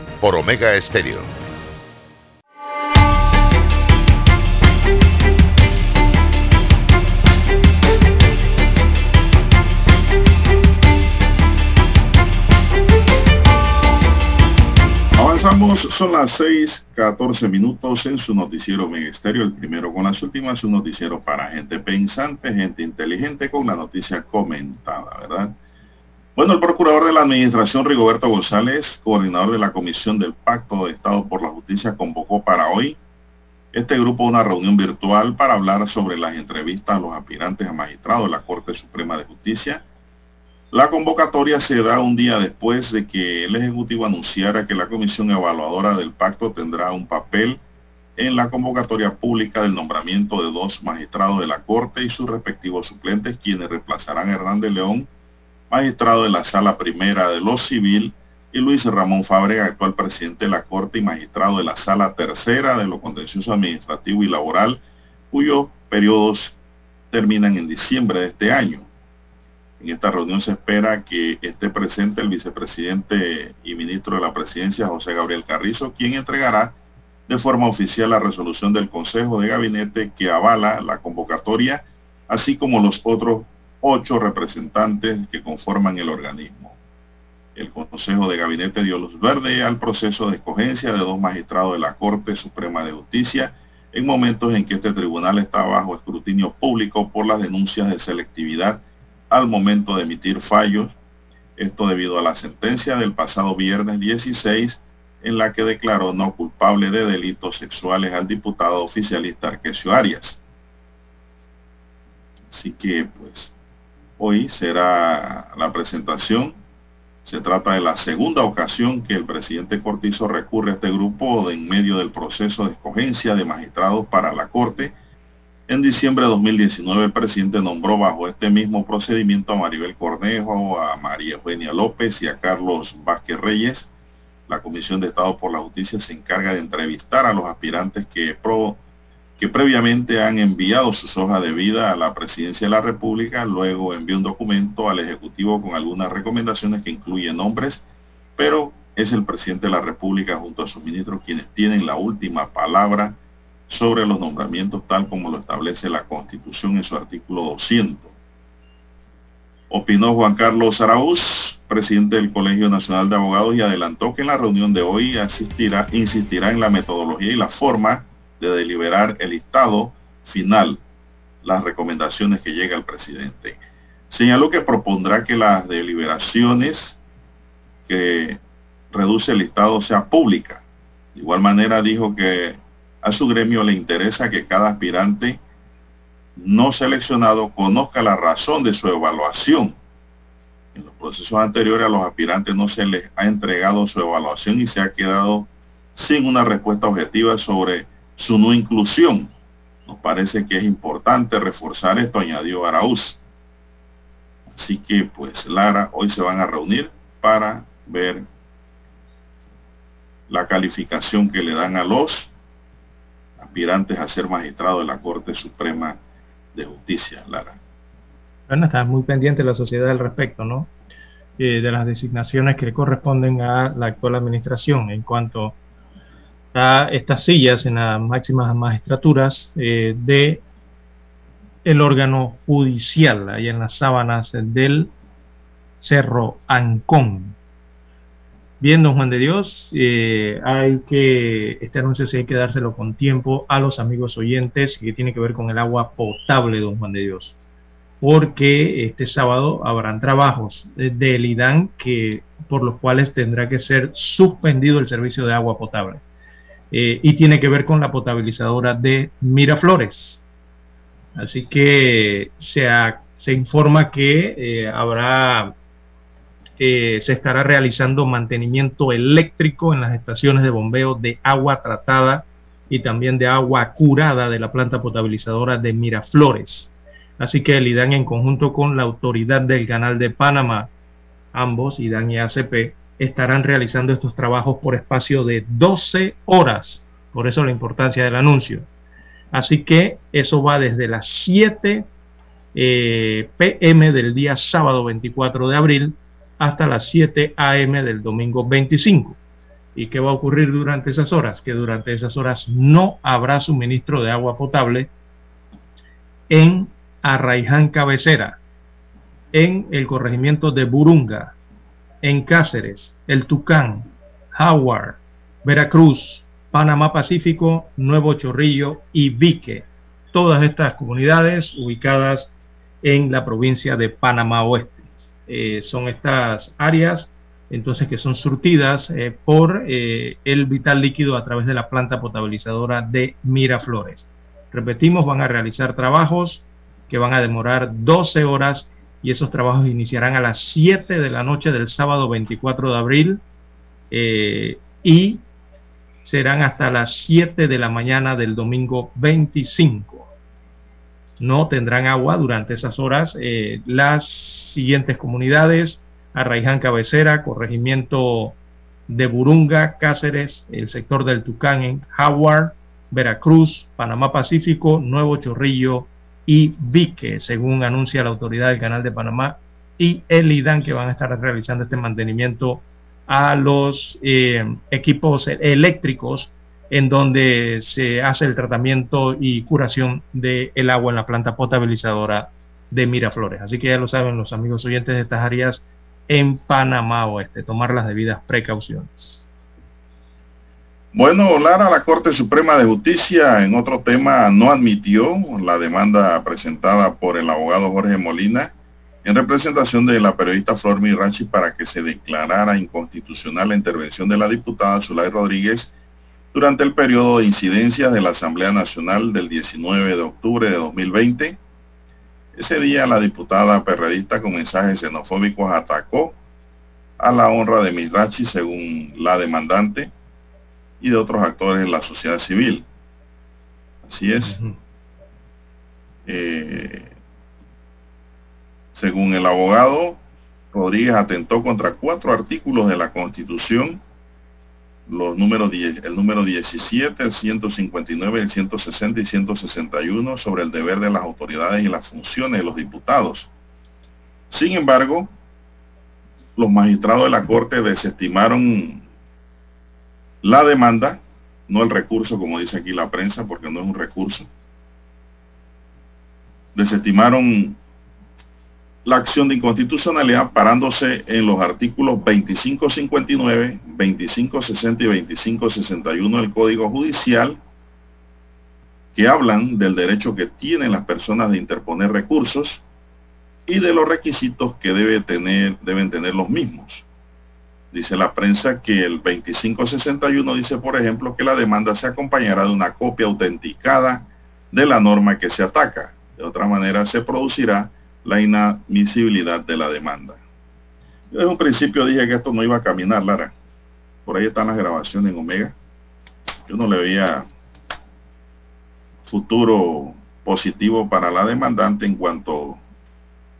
por Omega Estéreo. Avanzamos, son las 6:14 minutos en su noticiero Estéreo, el primero con las últimas, un noticiero para gente pensante, gente inteligente, con la noticia comentada, ¿verdad? Bueno, el procurador de la Administración, Rigoberto González, coordinador de la Comisión del Pacto de Estado por la Justicia, convocó para hoy este grupo una reunión virtual para hablar sobre las entrevistas a los aspirantes a magistrados de la Corte Suprema de Justicia. La convocatoria se da un día después de que el Ejecutivo anunciara que la Comisión Evaluadora del Pacto tendrá un papel en la convocatoria pública del nombramiento de dos magistrados de la Corte y sus respectivos suplentes, quienes reemplazarán a Hernández León magistrado de la Sala Primera de lo Civil, y Luis Ramón Fábrega, actual presidente de la Corte y magistrado de la Sala Tercera de lo Contencioso Administrativo y Laboral, cuyos periodos terminan en diciembre de este año. En esta reunión se espera que esté presente el vicepresidente y ministro de la Presidencia, José Gabriel Carrizo, quien entregará de forma oficial la resolución del Consejo de Gabinete que avala la convocatoria, así como los otros ocho representantes que conforman el organismo. El Consejo de Gabinete dio luz verde al proceso de escogencia de dos magistrados de la Corte Suprema de Justicia en momentos en que este tribunal está bajo escrutinio público por las denuncias de selectividad al momento de emitir fallos. Esto debido a la sentencia del pasado viernes 16 en la que declaró no culpable de delitos sexuales al diputado oficialista Arquesio Arias. Así que pues hoy será la presentación. Se trata de la segunda ocasión que el presidente Cortizo recurre a este grupo en medio del proceso de escogencia de magistrados para la Corte. En diciembre de 2019 el presidente nombró bajo este mismo procedimiento a Maribel Cornejo, a María Eugenia López y a Carlos Vázquez Reyes. La Comisión de Estado por la Justicia se encarga de entrevistar a los aspirantes que pro que previamente han enviado sus hojas de vida a la presidencia de la República, luego envió un documento al Ejecutivo con algunas recomendaciones que incluyen nombres, pero es el presidente de la República junto a sus ministros quienes tienen la última palabra sobre los nombramientos tal como lo establece la Constitución en su artículo 200. Opinó Juan Carlos Araúz, presidente del Colegio Nacional de Abogados, y adelantó que en la reunión de hoy asistirá, insistirá en la metodología y la forma de deliberar el listado final, las recomendaciones que llega al presidente. Señaló que propondrá que las deliberaciones que reduce el listado sea pública. De igual manera dijo que a su gremio le interesa que cada aspirante no seleccionado conozca la razón de su evaluación. En los procesos anteriores a los aspirantes no se les ha entregado su evaluación y se ha quedado sin una respuesta objetiva sobre su no inclusión. Nos parece que es importante reforzar esto, añadió Araúz. Así que, pues, Lara, hoy se van a reunir para ver la calificación que le dan a los aspirantes a ser magistrado de la Corte Suprema de Justicia, Lara. Bueno, está muy pendiente la sociedad al respecto, ¿no? Eh, de las designaciones que corresponden a la actual administración en cuanto a estas sillas en las máximas magistraturas eh, de el órgano judicial, ahí en las sábanas del Cerro Ancón. Bien, don Juan de Dios, eh, hay que, este anuncio sí hay que dárselo con tiempo a los amigos oyentes que tiene que ver con el agua potable, don Juan de Dios, porque este sábado habrán trabajos del IDAN que, por los cuales tendrá que ser suspendido el servicio de agua potable. Eh, y tiene que ver con la potabilizadora de Miraflores. Así que se, informa que eh, habrá, eh, se estará realizando mantenimiento eléctrico en las estaciones de bombeo de agua tratada y también de agua curada de la planta potabilizadora de Miraflores. Así que el IDAN en conjunto con la autoridad del canal de Panamá, ambos, IDAN y ACP, estarán realizando estos trabajos por espacio de 12 horas. Por eso la importancia del anuncio. Así que eso va desde las 7 eh, pm del día sábado 24 de abril hasta las 7 am del domingo 25. ¿Y qué va a ocurrir durante esas horas? Que durante esas horas no habrá suministro de agua potable en Arraiján Cabecera, en el corregimiento de Burunga, en Cáceres, El Tucán, Howard, Veracruz, Panamá Pacífico, Nuevo Chorrillo y Vique. Todas estas comunidades ubicadas en la provincia de Panamá Oeste. Eh, son estas áreas entonces que son surtidas eh, por eh, el vital líquido a través de la planta potabilizadora de Miraflores. Repetimos, van a realizar trabajos que van a demorar 12 horas y esos trabajos iniciarán a las 7 de la noche del sábado 24 de abril eh, y serán hasta las 7 de la mañana del domingo 25. No tendrán agua durante esas horas eh, las siguientes comunidades, Arraiján Cabecera, Corregimiento de Burunga, Cáceres, el sector del Tucán en Howard, Veracruz, Panamá Pacífico, Nuevo Chorrillo, y Vique, según anuncia la autoridad del Canal de Panamá y el IDAN, que van a estar realizando este mantenimiento a los eh, equipos eléctricos en donde se hace el tratamiento y curación del agua en la planta potabilizadora de Miraflores. Así que ya lo saben los amigos oyentes de estas áreas en Panamá Oeste, tomar las debidas precauciones. Bueno, Lara, la Corte Suprema de Justicia en otro tema no admitió la demanda presentada por el abogado Jorge Molina en representación de la periodista Flor Mirachi para que se declarara inconstitucional la intervención de la diputada Zulay Rodríguez durante el periodo de incidencias de la Asamblea Nacional del 19 de octubre de 2020. Ese día la diputada perredista con mensajes xenofóbicos atacó a la honra de Mirachi según la demandante y de otros actores en la sociedad civil. Así es. eh, según el abogado, Rodríguez atentó contra cuatro artículos de la Constitución, los números 10, el número 17, el 159, el 160 y 161 sobre el deber de las autoridades y las funciones de los diputados. Sin embargo, los magistrados de la Corte desestimaron la demanda, no el recurso, como dice aquí la prensa, porque no es un recurso. Desestimaron la acción de inconstitucionalidad parándose en los artículos 2559, 2560 y 2561 del Código Judicial que hablan del derecho que tienen las personas de interponer recursos y de los requisitos que debe tener, deben tener los mismos. Dice la prensa que el 2561 dice, por ejemplo, que la demanda se acompañará de una copia autenticada de la norma que se ataca. De otra manera, se producirá la inadmisibilidad de la demanda. Yo desde un principio dije que esto no iba a caminar, Lara. Por ahí están las grabaciones en Omega. Yo no le veía futuro positivo para la demandante en cuanto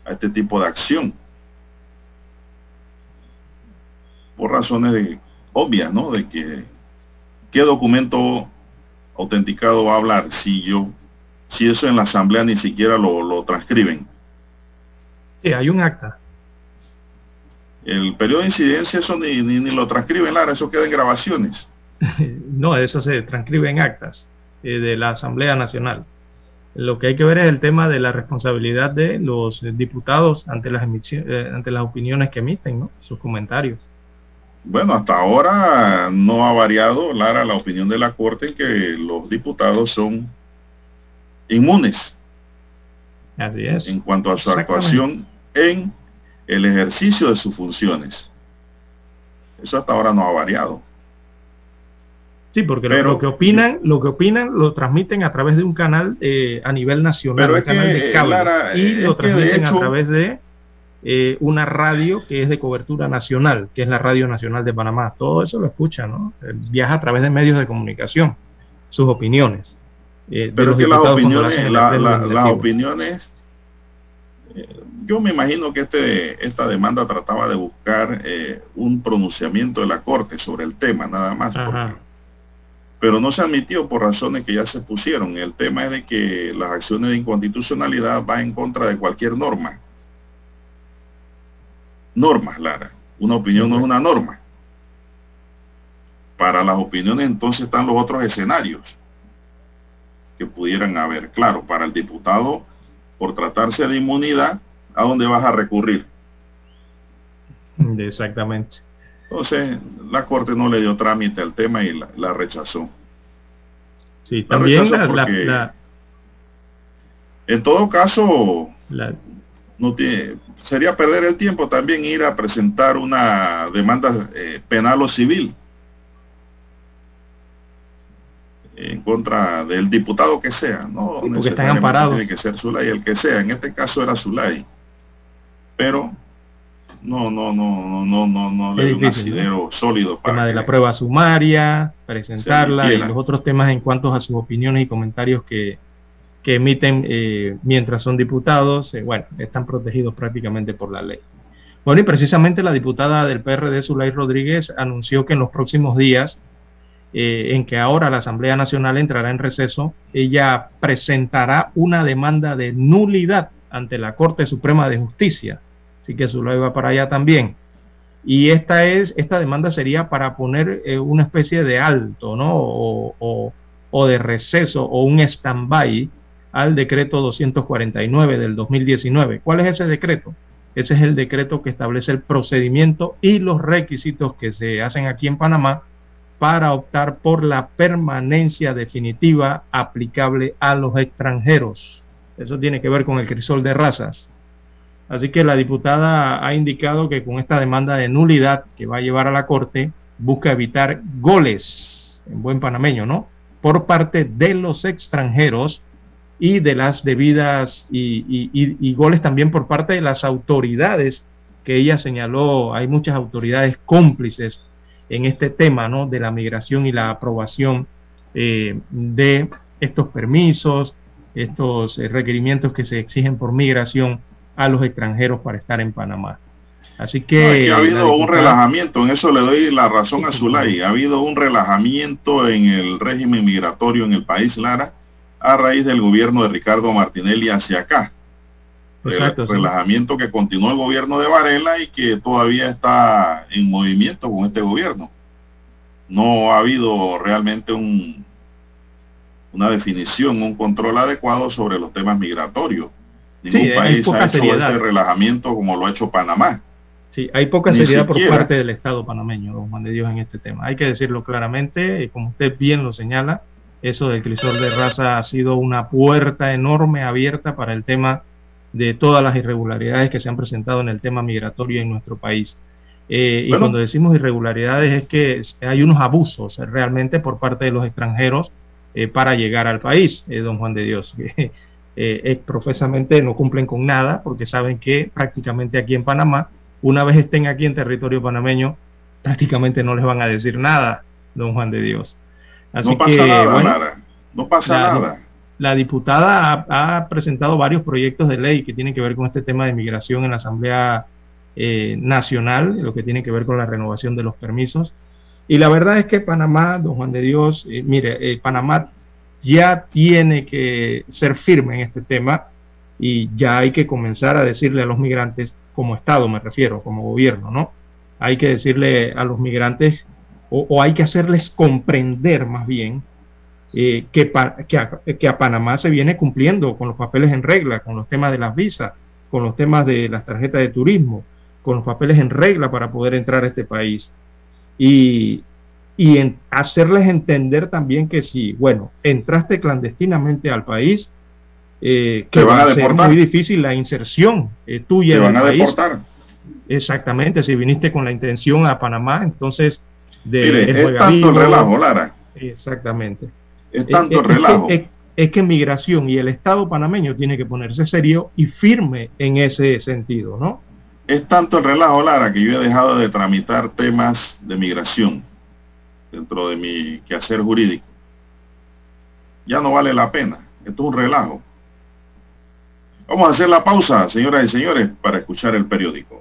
a este tipo de acción. Por razones de, obvias, ¿no? De que qué documento autenticado va a hablar si yo, si eso en la asamblea ni siquiera lo, lo transcriben. Sí, hay un acta. El periodo de incidencia, eso ni, ni, ni lo transcriben, Lara, eso queda en grabaciones. no, eso se transcribe en actas eh, de la Asamblea Nacional. Lo que hay que ver es el tema de la responsabilidad de los diputados ante las, eh, ante las opiniones que emiten, ¿no? sus comentarios. Bueno, hasta ahora no ha variado, Lara, la opinión de la Corte que los diputados son inmunes. Así es. En cuanto a su actuación en el ejercicio de sus funciones. Eso hasta ahora no ha variado. Sí, porque pero, lo que opinan, lo que opinan lo transmiten a través de un canal eh, a nivel nacional, pero un canal que, de cable, Lara, y lo transmiten hecho, a través de eh, una radio que es de cobertura nacional, que es la Radio Nacional de Panamá. Todo eso lo escucha, ¿no? Viaja a través de medios de comunicación, sus opiniones. Eh, pero que las opiniones, la, la, las opiniones, eh, yo me imagino que este, esta demanda trataba de buscar eh, un pronunciamiento de la Corte sobre el tema, nada más. Porque, pero no se admitió por razones que ya se pusieron. El tema es de que las acciones de inconstitucionalidad van en contra de cualquier norma. Normas, Lara. Una opinión no es una norma. Para las opiniones entonces están los otros escenarios que pudieran haber. Claro, para el diputado, por tratarse de inmunidad, ¿a dónde vas a recurrir? Exactamente. Entonces, la Corte no le dio trámite al tema y la, la rechazó. Sí, también la, la, la, En todo caso, no tiene, sería perder el tiempo también ir a presentar una demanda eh, penal o civil en contra del diputado que sea, no sí, porque están amparados. tiene que ser Zulay, el que sea, en este caso era Zulay, pero no, no, no, no, no, no, no le un asidero ¿no? sólido para tema de la prueba sumaria, presentarla y los otros temas en cuanto a sus opiniones y comentarios que, que emiten eh, mientras son diputados, eh, bueno, están protegidos prácticamente por la ley. Bueno, y precisamente la diputada del PRD, Zulay Rodríguez, anunció que en los próximos días, eh, en que ahora la Asamblea Nacional entrará en receso, ella presentará una demanda de nulidad ante la Corte Suprema de Justicia. Así que Zulay va para allá también. Y esta es, esta demanda sería para poner eh, una especie de alto, ¿no? O, o, o de receso o un stand-by al decreto 249 del 2019. ¿Cuál es ese decreto? Ese es el decreto que establece el procedimiento y los requisitos que se hacen aquí en Panamá para optar por la permanencia definitiva aplicable a los extranjeros. Eso tiene que ver con el crisol de razas. Así que la diputada ha indicado que con esta demanda de nulidad que va a llevar a la Corte, busca evitar goles, en buen panameño, ¿no? Por parte de los extranjeros y de las debidas y, goles también por parte de las autoridades que ella señaló. Hay muchas autoridades cómplices en este tema ¿no? de la migración y la aprobación eh, de estos permisos, estos eh, requerimientos que se exigen por migración a los extranjeros para estar en Panamá. Así que... ha habido un relajamiento, en eso le doy la razón a Zulay, ha habido un relajamiento en el régimen migratorio en el país, Lara, a raíz del gobierno de Ricardo Martinelli hacia acá. Exacto, relajamiento que continuó el gobierno de Varela y que todavía está en movimiento con este gobierno. No ha habido realmente un, una definición, un control adecuado sobre los temas migratorios. Ningún país ha hecho ese relajamiento como lo ha hecho Panamá. Sí, hay poca seriedad por parte del Estado panameño, don Juan de Dios, en este tema. Hay que decirlo claramente, como usted bien lo señala, eso del crisol de raza ha sido una puerta enorme abierta para el tema de todas las irregularidades que se han presentado en el tema migratorio en nuestro país. Eh, y cuando decimos irregularidades es que hay unos abusos realmente por parte de los extranjeros eh, para llegar al país, eh, don Juan de Dios, profesamente no cumplen con nada porque saben que prácticamente aquí en Panamá, una vez estén aquí en territorio panameño, prácticamente no les van a decir nada, don Juan de Dios no pasa nada, No pasa la, nada. La diputada ha, presentado varios proyectos de ley que tienen que ver con este tema de migración en la Asamblea eh, Nacional, lo que tiene que ver con la renovación de los permisos. Y la verdad es que Panamá, don Juan de Dios, eh, mire, eh, Panamá ya tiene que ser firme en este tema y ya hay que comenzar a decirle a los migrantes, como Estado me refiero, como gobierno, ¿no? Hay que decirle a los migrantes o, hay que hacerles comprender más bien eh, que, que, a, Panamá se viene cumpliendo con los papeles en regla, con los temas de las visas, con los temas de las tarjetas de turismo, con los papeles en regla para poder entrar a este país. Y, y hacerles entender también que si, bueno, entraste clandestinamente al país, eh, que va a, ser muy difícil la inserción eh, tuya en el país. Exactamente, si viniste con la intención a Panamá, entonces es tanto el relajo, Lara. Exactamente. Es tanto el relajo. Es, que migración y el Estado panameño tiene que ponerse serio y firme en ese sentido, ¿no? Es tanto el relajo, Lara, que yo he dejado de tramitar temas de migración dentro de mi quehacer jurídico. Ya no vale la pena. Esto es un relajo. Vamos a hacer la pausa, señoras y señores, para escuchar el periódico.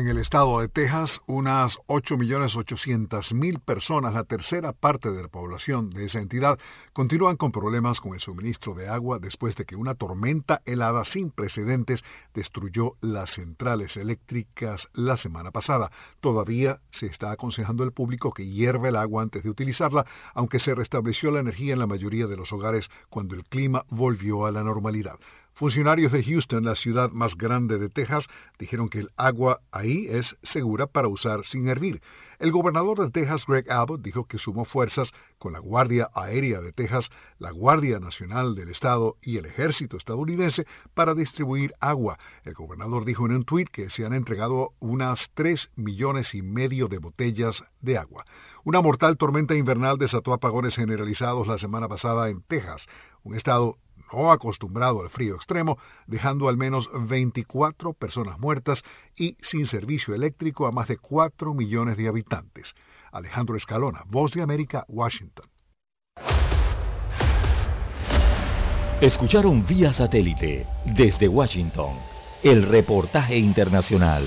En el estado de Texas, unas 8.800.000 personas, la tercera parte de la población de esa entidad, continúan con problemas con el suministro de agua después de que una tormenta helada sin precedentes destruyó las centrales eléctricas la semana pasada. Todavía se está aconsejando al público que hierve el agua antes de utilizarla, aunque se restableció la energía en la mayoría de los hogares cuando el clima volvió a la normalidad. Funcionarios de Houston, la ciudad más grande de Texas, dijeron que el agua ahí es segura para usar sin hervir. El gobernador de Texas, Greg Abbott, dijo que sumó fuerzas con la Guardia Aérea de Texas, la Guardia Nacional del Estado y el Ejército estadounidense para distribuir agua. El gobernador dijo en un tuit que se han entregado unas 3 millones y medio de botellas de agua. Una mortal tormenta invernal desató apagones generalizados la semana pasada en Texas, un estado no acostumbrado al frío extremo, dejando al menos 24 personas muertas y sin servicio eléctrico a más de 4 millones de habitantes. Alejandro Escalona, Voz de América, Washington. Escucharon vía satélite desde Washington el reportaje internacional.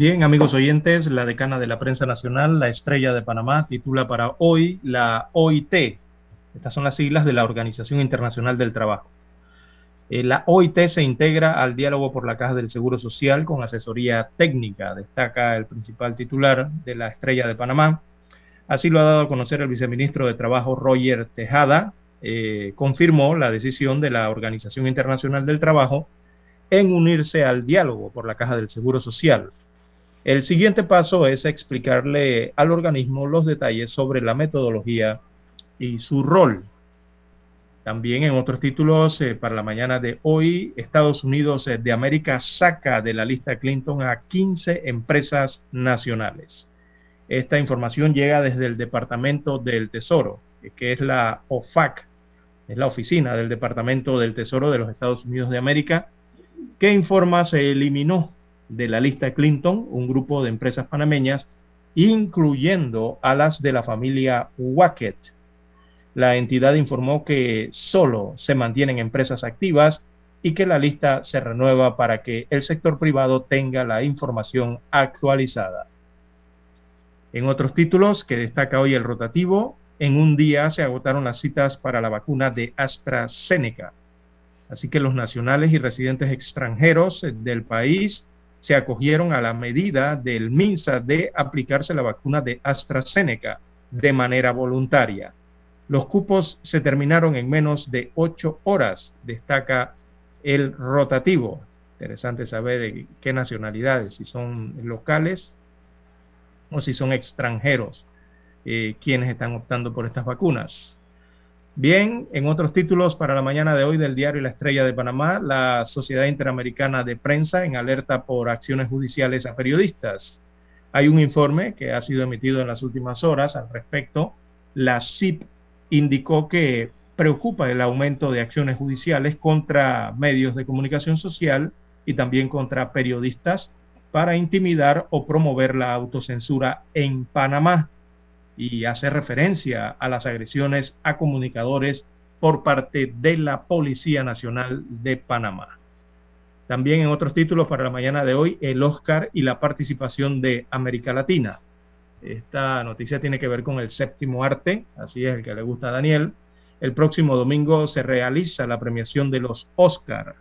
Bien, amigos oyentes, la decana de la prensa nacional, la estrella de Panamá, titula para hoy la OIT. Estas son las siglas de la Organización Internacional del Trabajo. Eh, la OIT se integra al diálogo por la Caja del Seguro Social con asesoría técnica, destaca el principal titular de la estrella de Panamá. Así lo ha dado a conocer el viceministro de Trabajo Roger Tejada. Eh, confirmó la decisión de la Organización Internacional del Trabajo en unirse al diálogo por la Caja del Seguro Social el siguiente paso es explicarle al organismo los detalles sobre la metodología y su rol. También en otros títulos eh, para la mañana de hoy, Estados Unidos eh, de América saca de la lista Clinton a 15 empresas nacionales. Esta información llega desde el Departamento del Tesoro, que es la OFAC, es la oficina del Departamento del Tesoro de los Estados Unidos de América, que informa se eliminó de la lista Clinton, un grupo de empresas panameñas, incluyendo a las de la familia Wackett. La entidad informó que solo se mantienen empresas activas y que la lista se renueva para que el sector privado tenga la información actualizada. En otros títulos que destaca hoy el rotativo, en un día se agotaron las citas para la vacuna de AstraZeneca. Así que los nacionales y residentes extranjeros del país se acogieron a la medida del MINSA de aplicarse la vacuna de AstraZeneca de manera voluntaria. Los cupos se terminaron en menos de ocho horas, destaca el rotativo. Interesante saber de qué nacionalidades, si son locales o si son extranjeros, eh, quienes están optando por estas vacunas. Bien, en otros títulos para la mañana de hoy del diario La Estrella de Panamá, la Sociedad Interamericana de Prensa en alerta por acciones judiciales a periodistas. Hay un informe que ha sido emitido en las últimas horas al respecto. La CIP indicó que preocupa el aumento de acciones judiciales contra medios de comunicación social y también contra periodistas para intimidar o promover la autocensura en Panamá y hace referencia a las agresiones a comunicadores por parte de la Policía Nacional de Panamá. También en otros títulos para la mañana de hoy, el Oscar y la participación de América Latina. Esta noticia tiene que ver con el séptimo arte, así es el que le gusta a Daniel. El próximo domingo se realiza la premiación de los Oscar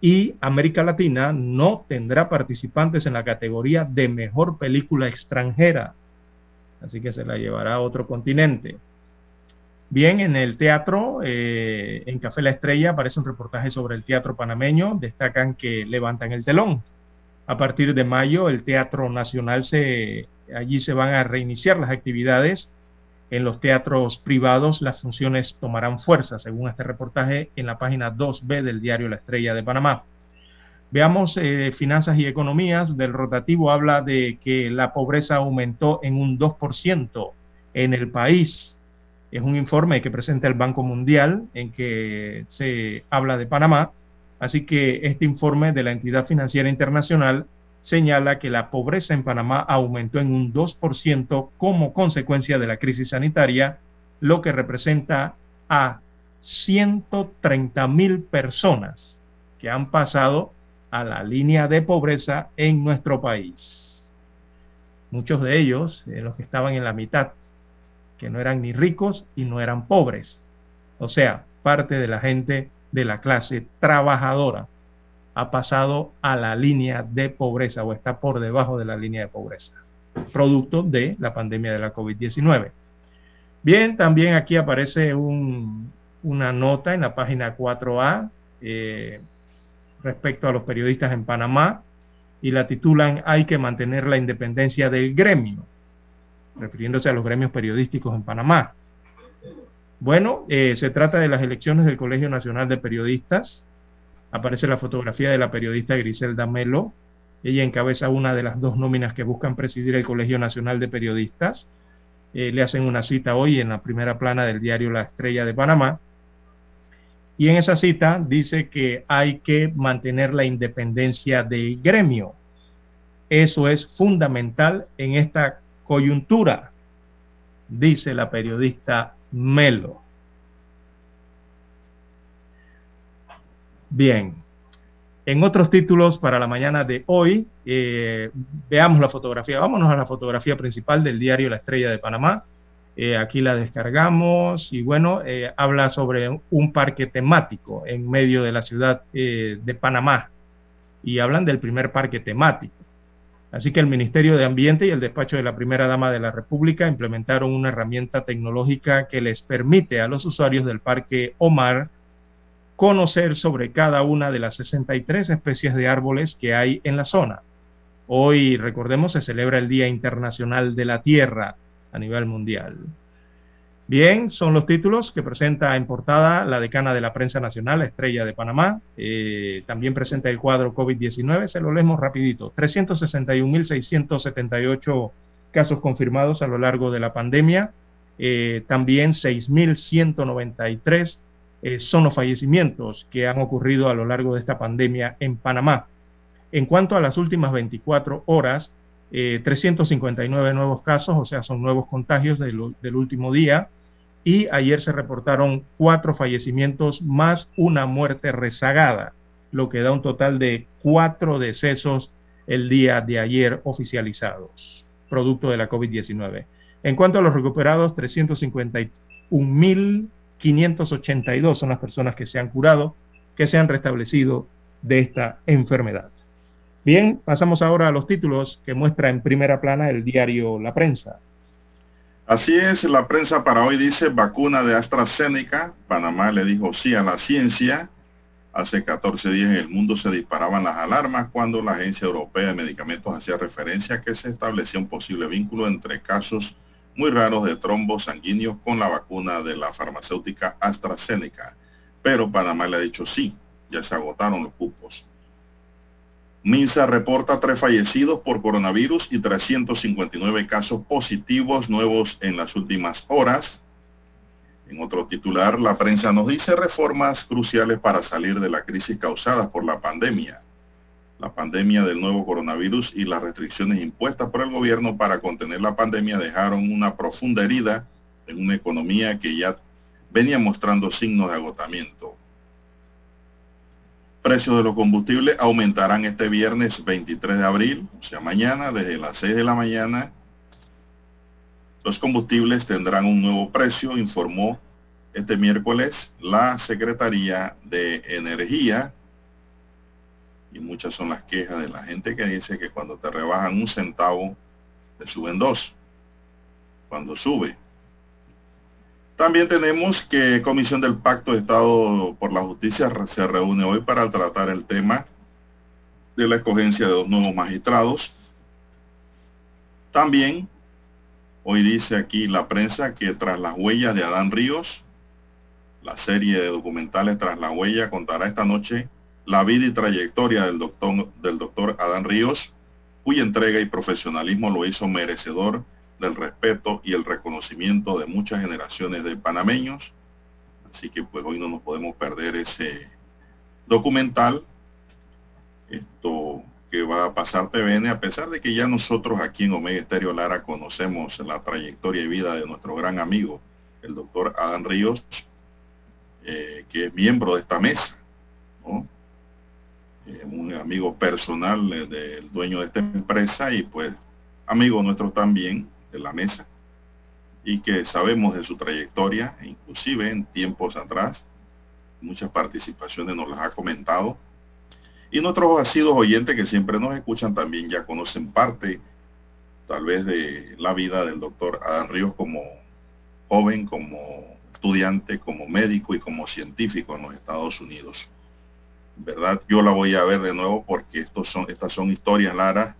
y América Latina no tendrá participantes en la categoría de mejor película extranjera así que se la llevará a otro continente. Bien, en el teatro, eh, en Café La Estrella, aparece un reportaje sobre el teatro panameño. Destacan que levantan el telón. A partir de mayo, el Teatro Nacional se, allí se van a reiniciar las actividades. En los teatros privados, las funciones tomarán fuerza, según este reportaje en la página 2B del diario La Estrella de Panamá. Veamos eh, finanzas y economías. Del rotativo habla de que la pobreza aumentó en un 2% en el país. Es un informe que presenta el Banco Mundial en que se habla de Panamá. Así que este informe de la entidad financiera internacional señala que la pobreza en Panamá aumentó en un 2% como consecuencia de la crisis sanitaria, lo que representa a 130 mil personas que han pasado a la línea de pobreza en nuestro país. Muchos de ellos, eh, los que estaban en la mitad, que no eran ni ricos y no eran pobres. O sea, parte de la gente de la clase trabajadora ha pasado a la línea de pobreza o está por debajo de la línea de pobreza, producto de la pandemia de la COVID-19. Bien, también aquí aparece una nota en la página 4A eh, respecto a los periodistas en Panamá y la titulan Hay que mantener la independencia del gremio, refiriéndose a los gremios periodísticos en Panamá. Bueno, eh, se trata de las elecciones del Colegio Nacional de Periodistas. Aparece la fotografía de la periodista Griselda Melo. Ella encabeza una de las dos nóminas que buscan presidir el Colegio Nacional de Periodistas. Eh, le hacen una cita hoy en la primera plana del diario La Estrella de Panamá. Y en esa cita dice que hay que mantener la independencia del gremio. Eso es fundamental en esta coyuntura, dice la periodista Melo. Bien, en otros títulos para la mañana de hoy, eh, veamos la fotografía. Vámonos a la fotografía principal del diario La Estrella de Panamá. Eh, aquí la descargamos y bueno, eh, habla sobre un parque temático en medio de la ciudad de Panamá y hablan del primer parque temático. Así que el Ministerio de Ambiente y el despacho de la primera dama de la República implementaron una herramienta tecnológica que les permite a los usuarios del Parque Omar conocer sobre cada una de las 63 especies de árboles que hay en la zona. Hoy, recordemos, se celebra el Día Internacional de la Tierra a nivel mundial. Bien, son los títulos que presenta en portada la decana de la prensa nacional, Estrella de Panamá. Eh, también presenta el cuadro COVID-19, se lo leemos rapidito. 361.678 casos confirmados a lo largo de la pandemia. Eh, también 6.193 eh, son los fallecimientos que han ocurrido a lo largo de esta pandemia en Panamá. En cuanto a las últimas 24 horas, 359 nuevos casos, o sea, son nuevos contagios del, del último día y ayer se reportaron cuatro fallecimientos más una muerte rezagada, lo que da un total de cuatro decesos el día de ayer oficializados, producto de la COVID-19. En cuanto a los recuperados, 351.582 son las personas que se han curado, que se han restablecido de esta enfermedad. Bien, pasamos ahora a los títulos que muestra en primera plana el diario La Prensa. Así es, la prensa para hoy dice vacuna de AstraZeneca. Panamá le dijo sí a la ciencia. Hace 14 días en el mundo se disparaban las alarmas cuando la Agencia Europea de Medicamentos hacía referencia a que se establecía un posible vínculo entre casos muy raros de trombos sanguíneos con la vacuna de la farmacéutica AstraZeneca. Pero Panamá le ha dicho sí, ya se agotaron los cupos. MINSA reporta tres fallecidos por coronavirus y 359 casos positivos nuevos en las últimas horas. En otro titular, la prensa nos dice reformas cruciales para salir de la crisis causada por la pandemia. La pandemia del nuevo coronavirus y las restricciones impuestas por el gobierno para contener la pandemia dejaron una profunda herida en una economía que ya venía mostrando signos de agotamiento precios de los combustibles aumentarán este viernes 23 de abril, o sea, mañana, desde las 6 de la mañana. Los combustibles tendrán un nuevo precio, informó este miércoles la Secretaría de Energía. Y muchas son las quejas de la gente que dice que cuando te rebajan un centavo, te suben dos. Cuando sube. También tenemos que Comisión del Pacto de Estado por la Justicia se reúne hoy para tratar el tema de la escogencia de dos nuevos magistrados. También hoy dice aquí la prensa que tras las huellas de Adán Ríos, la serie de documentales Tras la huella contará esta noche la vida y trayectoria del doctor, del doctor Adán Ríos, cuya entrega y profesionalismo lo hizo merecedor del respeto y el reconocimiento de muchas generaciones de panameños. Así que pues hoy no nos podemos perder ese documental. Esto que va a pasar TVN, a pesar de que ya nosotros aquí en Omega Estéreo Lara conocemos la trayectoria y vida de nuestro gran amigo, el doctor Adán Ríos, eh, que es miembro de esta mesa, eh, un amigo personal eh, del dueño de esta empresa y pues amigo nuestro también, la mesa y que sabemos de su trayectoria, inclusive en tiempos atrás, muchas participaciones nos las ha comentado. Y nuestros asidos oyentes que siempre nos escuchan también ya conocen parte tal vez de la vida del doctor Adán Ríos como joven, como estudiante, como médico y como científico en los Estados Unidos. ¿Verdad? Yo la voy a ver de nuevo porque estos son, estas son historias, Lara,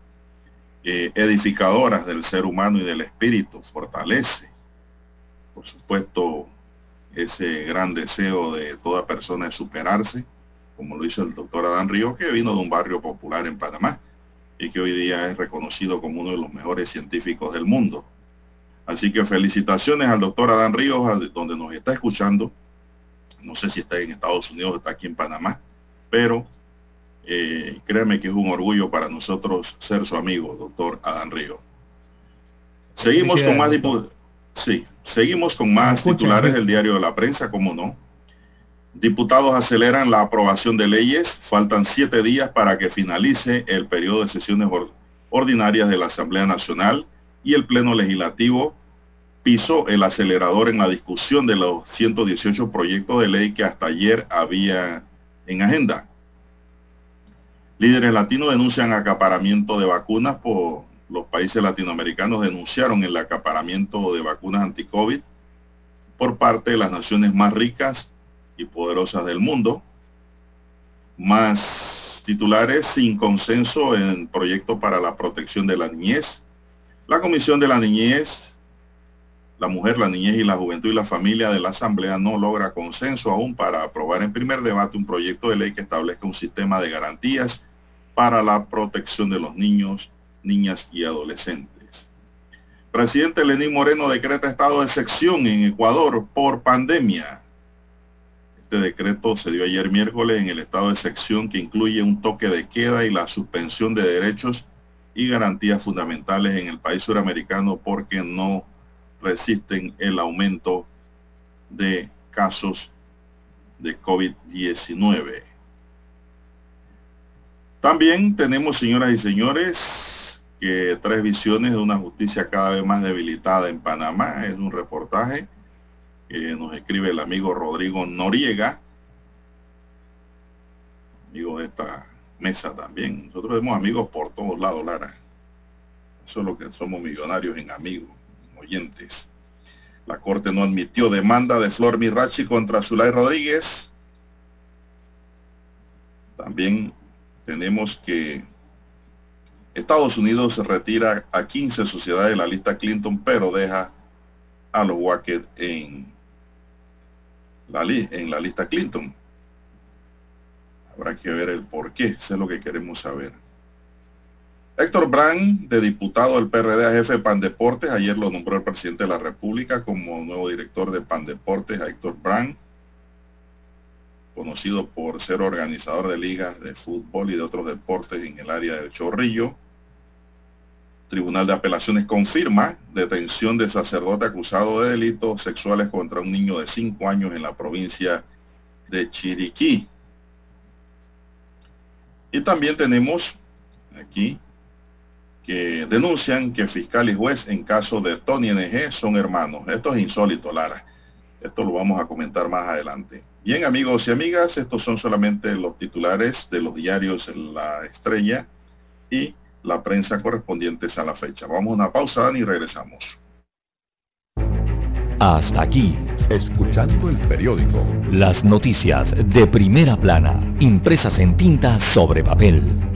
edificadoras del ser humano y del espíritu. Fortalece, por supuesto, ese gran deseo de toda persona de superarse, como lo hizo el doctor Adán Río, que vino de un barrio popular en Panamá y que hoy día es reconocido como uno de los mejores científicos del mundo. Así que felicitaciones al doctor Adán Ríos, donde nos está escuchando. No sé si está en Estados Unidos o está aquí en Panamá, pero eh, créeme que es un orgullo para nosotros ser su amigo, doctor Adán Ríos. Seguimos con más sí, seguimos con más titulares del diario de la prensa, como no. Diputados aceleran la aprobación de leyes. Faltan siete días para que finalice el periodo de sesiones ordinarias de la Asamblea Nacional y el Pleno Legislativo pisó el acelerador en la discusión de los 118 proyectos de ley que hasta ayer había en agenda. Líderes latinos denuncian acaparamiento de vacunas por los países latinoamericanos denunciaron el acaparamiento de vacunas anti-COVID por parte de las naciones más ricas y poderosas del mundo. Más titulares sin consenso en proyecto para la protección de la niñez. La Comisión de la Niñez, la Mujer, la Niñez y la Juventud y la Familia de la Asamblea no logra consenso aún para aprobar en primer debate un proyecto de ley que establezca un sistema de garantías para la protección de los niños, niñas y adolescentes. Presidente Lenín Moreno decreta estado de sección en Ecuador por pandemia. Este decreto se dio ayer miércoles en el estado de sección que incluye un toque de queda y la suspensión de derechos y garantías fundamentales en el país suramericano porque no resisten el aumento de casos de COVID-19. También tenemos, señoras y señores, que tres visiones de una justicia cada vez más debilitada en Panamá. Es un reportaje que nos escribe el amigo Rodrigo Noriega, amigo de esta mesa también. Nosotros tenemos amigos por todos lados, Lara. Eso es lo que somos millonarios en amigos, en oyentes. La Corte no admitió demanda de Flor Mirachi contra Zulay Rodríguez. También tenemos que Estados Unidos retira a 15 sociedades de la lista Clinton, pero deja a los Wacker en la, en la lista Clinton. Habrá que ver el por qué, eso es lo que queremos saber. Héctor Brand, de diputado del PRD a jefe de Pandeportes, ayer lo nombró el presidente de la República como nuevo director de Pandeportes, a Héctor Brand, conocido por ser organizador de ligas de fútbol y de otros deportes en el área de Chorrillo. Tribunal de Apelaciones confirma detención de sacerdote acusado de delitos sexuales contra un niño de 5 años en la provincia de Chiriquí. Y también tenemos aquí que denuncian que fiscal y juez en caso de Tony NG son hermanos. Esto es insólito, Lara. Esto lo vamos a comentar más adelante. Bien, amigos y amigas, estos son solamente los titulares de los diarios La Estrella y la prensa correspondientes a la fecha. Vamos a una pausa y regresamos. Hasta aquí, escuchando el periódico. Las noticias de primera plana, impresas en tinta sobre papel.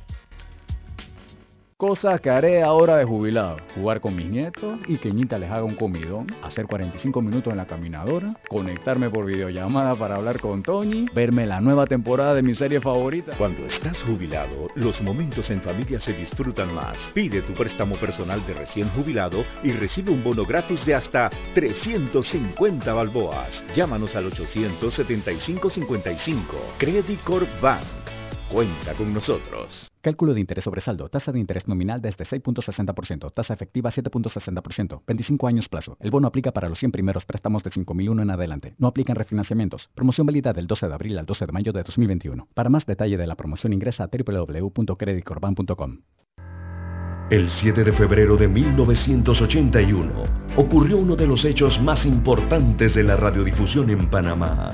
Cosas que haré ahora de jubilado. Jugar con mis nietos y que Ñita les haga un comidón. Hacer 45 minutos en la caminadora. Conectarme por videollamada para hablar con Tony. Verme la nueva temporada de mi serie favorita. Cuando estás jubilado, los momentos en familia se disfrutan más. Pide tu préstamo personal de recién jubilado y recibe un bono gratis de hasta 350 balboas. Llámanos al 875-55. Credit Corp Bank. Cuenta con nosotros. Cálculo de interés sobre saldo. Tasa de interés nominal desde 6.60%. Tasa efectiva 7.60%. 25 años plazo. El bono aplica para los 100 primeros préstamos de 5.001 en adelante. No aplican refinanciamientos. Promoción válida del 12 de abril al 12 de mayo de 2021. Para más detalle de la promoción ingresa a www.creditcorban.com. El 7 de febrero de 1981 ocurrió uno de los hechos más importantes de la radiodifusión en Panamá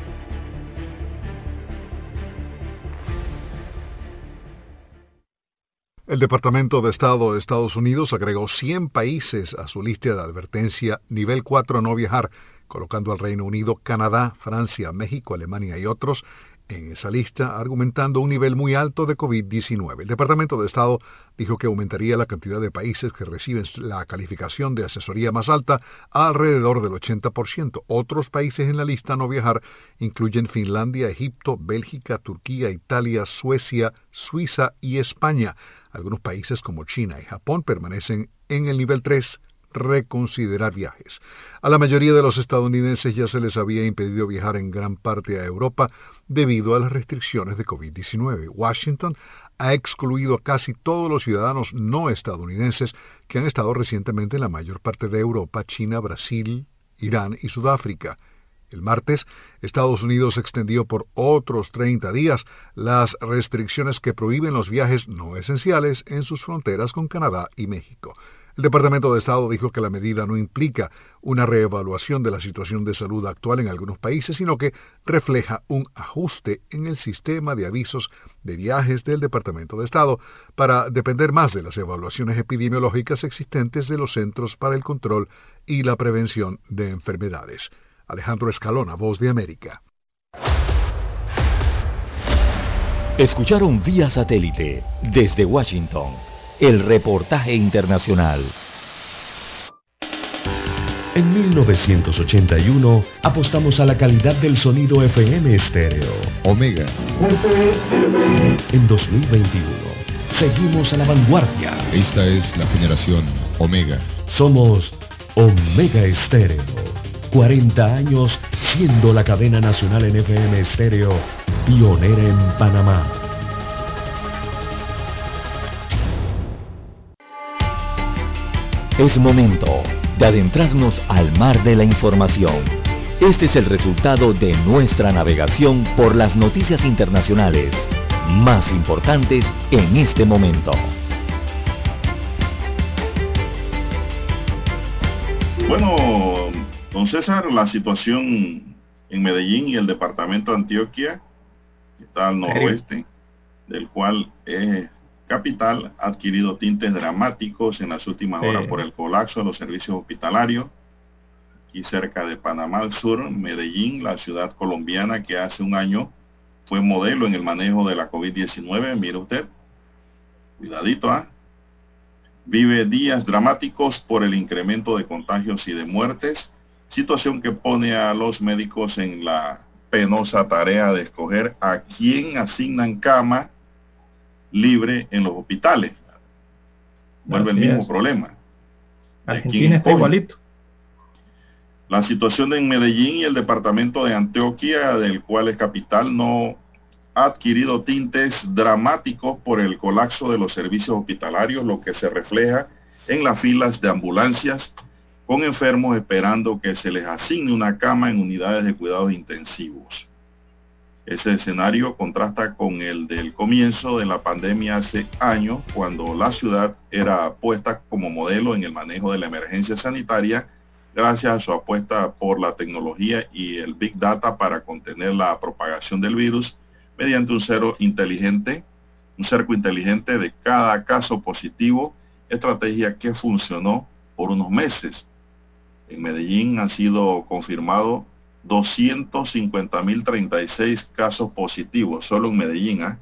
El Departamento de Estado de Estados Unidos agregó 100 países a su lista de advertencia nivel 4 no viajar, colocando al Reino Unido, Canadá, Francia, México, Alemania y otros en esa lista, argumentando un nivel muy alto de COVID-19. El Departamento de Estado dijo que aumentaría la cantidad de países que reciben la calificación de asesoría más alta a alrededor del 80%. Otros países en la lista no viajar incluyen Finlandia, Egipto, Bélgica, Turquía, Italia, Suecia, Suiza y España. Algunos países como China y Japón permanecen en el nivel 3 reconsiderar viajes. A la mayoría de los estadounidenses ya se les había impedido viajar en gran parte a Europa debido a las restricciones de COVID-19. Washington ha excluido a casi todos los ciudadanos no estadounidenses que han estado recientemente en la mayor parte de Europa, China, Brasil, Irán y Sudáfrica. El martes, Estados Unidos extendió por otros 30 días las restricciones que prohíben los viajes no esenciales en sus fronteras con Canadá y México. El Departamento de Estado dijo que la medida no implica una reevaluación de la situación de salud actual en algunos países, sino que refleja un ajuste en el sistema de avisos de viajes del Departamento de Estado para depender más de las evaluaciones epidemiológicas existentes de los Centros para el Control y la Prevención de Enfermedades. Alejandro Escalona, Voz de América. Escucharon vía satélite desde Washington el reportaje internacional. En 1981 apostamos a la calidad del sonido FM estéreo. Omega. En 2021 seguimos a la vanguardia. Esta es la generación Omega. Somos Omega Estéreo 40 años siendo la cadena nacional en FM estéreo pionera en Panamá. Es momento de adentrarnos al mar de la información. Este es el resultado de nuestra navegación por las noticias internacionales más importantes en este momento. Bueno, Don César, la situación en Medellín y el departamento de Antioquia, que está al noroeste, del cual es capital, ha adquirido tintes dramáticos en las últimas horas por el colapso de los servicios hospitalarios. Aquí cerca de Panamá al sur, Medellín, la ciudad colombiana que hace un año fue modelo en el manejo de la COVID-19. Mire usted, cuidadito, ¿ah? Vive días dramáticos por el incremento de contagios y de muertes situación que pone a los médicos en la penosa tarea de escoger a quién asignan cama libre en los hospitales. Vuelve el mismo problema. Argentina está igualito. La situación en Medellín y el departamento de Antioquia, del cual es capital, no ha adquirido tintes dramáticos por el colapso de los servicios hospitalarios, lo que se refleja en las filas de ambulancias con enfermos esperando que se les asigne una cama en unidades de cuidados intensivos. Ese escenario contrasta con el del comienzo de la pandemia hace años, cuando la ciudad era puesta como modelo en el manejo de la emergencia sanitaria gracias a su apuesta por la tecnología y el Big Data para contener la propagación del virus mediante un cero inteligente, un cerco inteligente de cada caso positivo, estrategia que funcionó por unos meses. En Medellín han sido confirmados 250.036 casos positivos solo en Medellín, ¿ah?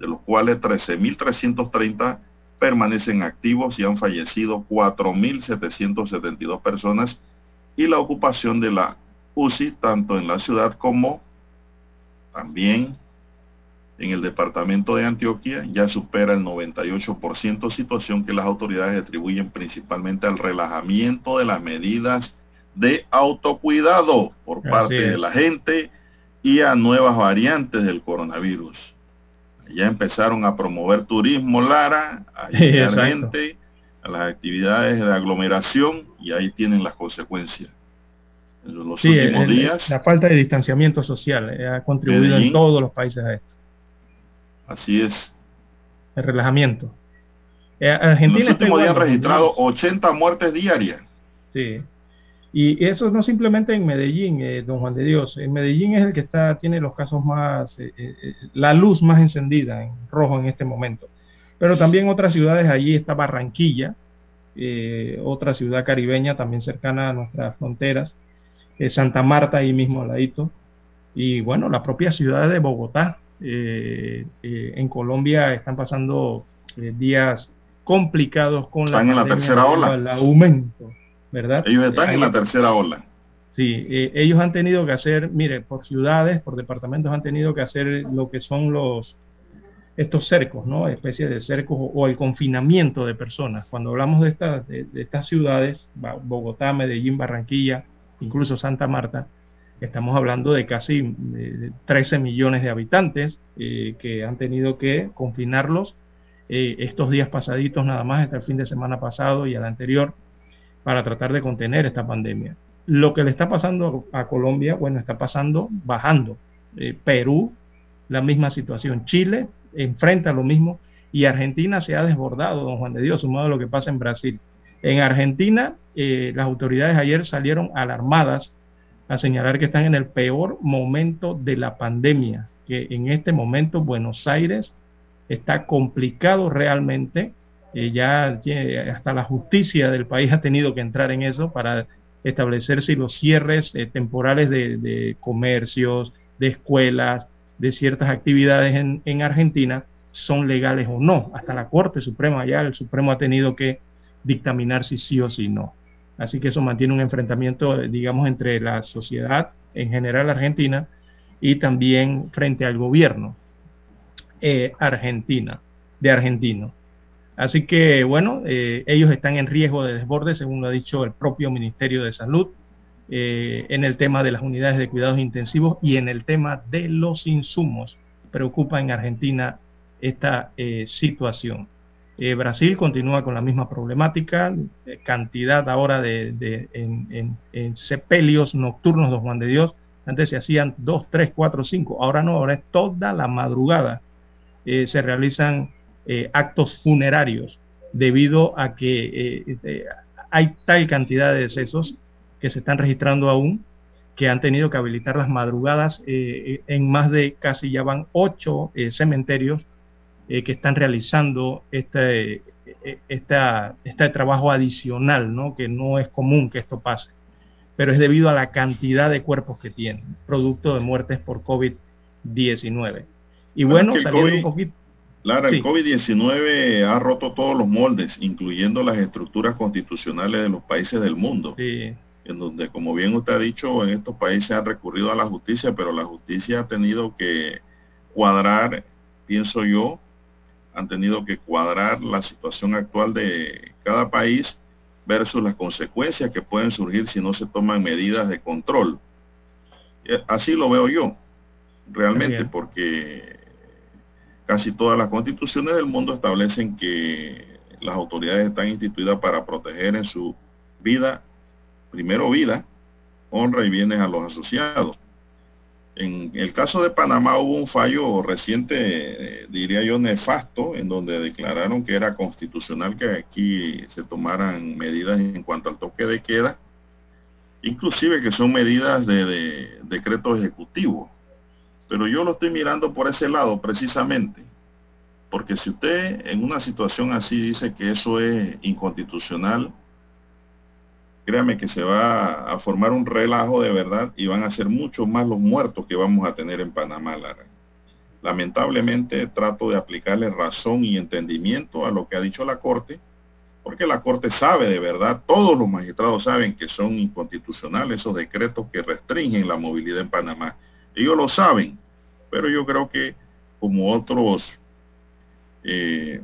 de los cuales 13.330 permanecen activos y han fallecido 4.772 personas y la ocupación de la UCI tanto en la ciudad como también en el departamento de Antioquia ya supera el 98%, situación que las autoridades atribuyen principalmente al relajamiento de las medidas de autocuidado por parte de la gente y a nuevas variantes del coronavirus. Ya empezaron a promover turismo Lara, a gente a las actividades de aglomeración y ahí tienen las consecuencias. En los últimos días. La falta de distanciamiento social eh, ha contribuido en todos los países a esto. Así es. El relajamiento. Eh, Argentina en los últimos días han registrado 80 muertes diarias. Sí. Y eso no simplemente en Medellín, eh, don Juan de Dios. En Medellín es el que está, tiene los casos más, la luz más encendida en rojo en este momento. Pero también otras ciudades, allí está Barranquilla, eh, otra ciudad caribeña también cercana a nuestras fronteras, eh, Santa Marta ahí mismo al ladito, y bueno, la propia ciudad de Bogotá. Eh, en Colombia están pasando días complicados con están la, en la tercera ola. El aumento, ¿verdad? Ellos están en la tercera ola. Sí, ellos han tenido que hacer, mire, por ciudades, por departamentos han tenido que hacer lo que son los estos cercos, ¿no? Especies de cercos o, el confinamiento de personas. Cuando hablamos de, estas de, estas ciudades, Bogotá, Medellín, Barranquilla, incluso Santa Marta, estamos hablando de casi 13 millones de habitantes eh, que han tenido que confinarlos eh, estos días pasaditos nada más, hasta el fin de semana pasado y al anterior, para tratar de contener esta pandemia. Lo que le está pasando a, Colombia, bueno, está pasando bajando. Eh, Perú, la misma situación. Chile, enfrenta lo mismo y Argentina se ha desbordado, don Juan de Dios, sumado a lo que pasa en Brasil. En Argentina, eh, las autoridades ayer salieron alarmadas a señalar que están en el peor momento de la pandemia, que en este momento Buenos Aires está complicado realmente, eh, ya hasta la justicia del país ha tenido que entrar en eso para establecer si los cierres eh, temporales de comercios, de escuelas, de ciertas actividades en, Argentina son legales o no. Hasta la Corte Suprema, ya el Supremo ha tenido que dictaminar si sí o si no. Así que eso mantiene un enfrentamiento, digamos, entre la sociedad en general argentina y también frente al gobierno eh, argentina, de argentino. Así que, bueno, eh, ellos están en riesgo de desborde, según lo ha dicho el propio Ministerio de Salud. Eh, en el tema de las unidades de cuidados intensivos y en el tema de los insumos. Preocupa en Argentina esta eh, situación. Eh, Brasil continúa con la misma problemática, cantidad ahora de, en, sepelios nocturnos, don Juan de Dios. Antes se hacían dos, tres, cuatro, cinco. Ahora no, ahora es toda la madrugada. se realizan actos funerarios debido a que hay tal cantidad de decesos que se están registrando aún, que han tenido que habilitar las madrugadas eh, en más de casi ya van ocho eh, cementerios eh, que están realizando este, este trabajo adicional, ¿no? que no es común que esto pase, pero es debido a la cantidad de cuerpos que tienen, producto de muertes por COVID-19. Y bueno, saliendo un poquito... Lara, el COVID-19 ha roto todos los moldes, incluyendo las estructuras constitucionales de los países del mundo. Sí en donde, como bien usted ha dicho, en estos países han recurrido a la justicia, pero la justicia ha tenido que cuadrar, pienso yo, han tenido que cuadrar la situación actual de cada país versus las consecuencias que pueden surgir si no se toman medidas de control. Eh, así lo veo yo, realmente, porque casi todas las constituciones del mundo establecen que las autoridades están instituidas para proteger en su vida primero vida, honra y bienes a los asociados. En el caso de Panamá hubo un fallo reciente, diría yo, nefasto, en donde declararon que era constitucional que aquí se tomaran medidas en cuanto al toque de queda, inclusive que son medidas de, de decreto ejecutivo. Pero yo lo estoy mirando por ese lado precisamente, porque si usted en una situación así dice que eso es inconstitucional, créame que se va a formar un relajo de verdad y van a ser mucho más los muertos que vamos a tener en Panamá, Lara. Lamentablemente trato de aplicarle razón y entendimiento a lo que ha dicho la Corte, porque la Corte sabe de verdad, todos los magistrados saben que son inconstitucionales esos decretos que restringen la movilidad en Panamá. Ellos lo saben, pero yo creo que como otros eh,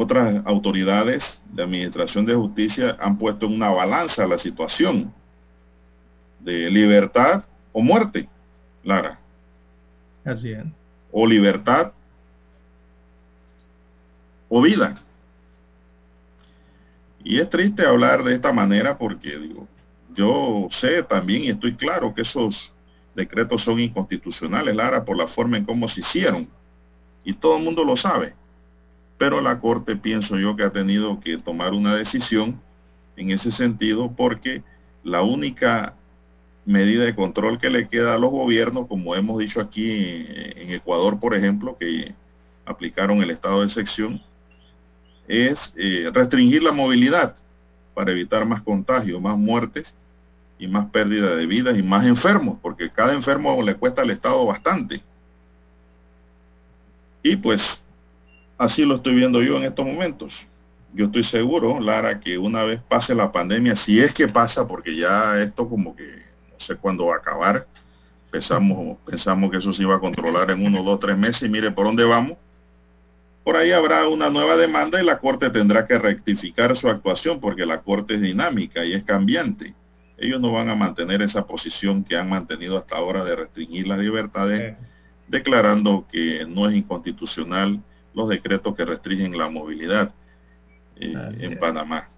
otras autoridades de administración de justicia han puesto en una balanza la situación de libertad o muerte, Lara. Así es. O libertad o vida. Y es triste hablar de esta manera porque digo, yo sé también y estoy claro que esos decretos son inconstitucionales, Lara, por la forma en cómo se hicieron. Y todo el mundo lo sabe pero la Corte pienso yo que ha tenido que tomar una decisión en ese sentido porque la única medida de control que le queda a los gobiernos, como hemos dicho aquí en Ecuador, por ejemplo, que aplicaron el estado de sección, es eh, restringir la movilidad para evitar más contagios, más muertes y más pérdida de vidas y más enfermos, porque cada enfermo le cuesta al Estado bastante. Y pues Así lo estoy viendo yo en estos momentos. Yo estoy seguro, Lara, que una vez pase la pandemia, si es que pasa, porque ya esto como que no sé cuándo va a acabar, pensamos, pensamos que eso se iba a controlar en uno, dos, tres meses y mire por dónde vamos. Por ahí habrá una nueva demanda y la Corte tendrá que rectificar su actuación porque la Corte es dinámica y es cambiante. Ellos no van a mantener esa posición que han mantenido hasta ahora de restringir las libertades, declarando que no es inconstitucional los decretos que restringen la movilidad eh, en Panamá.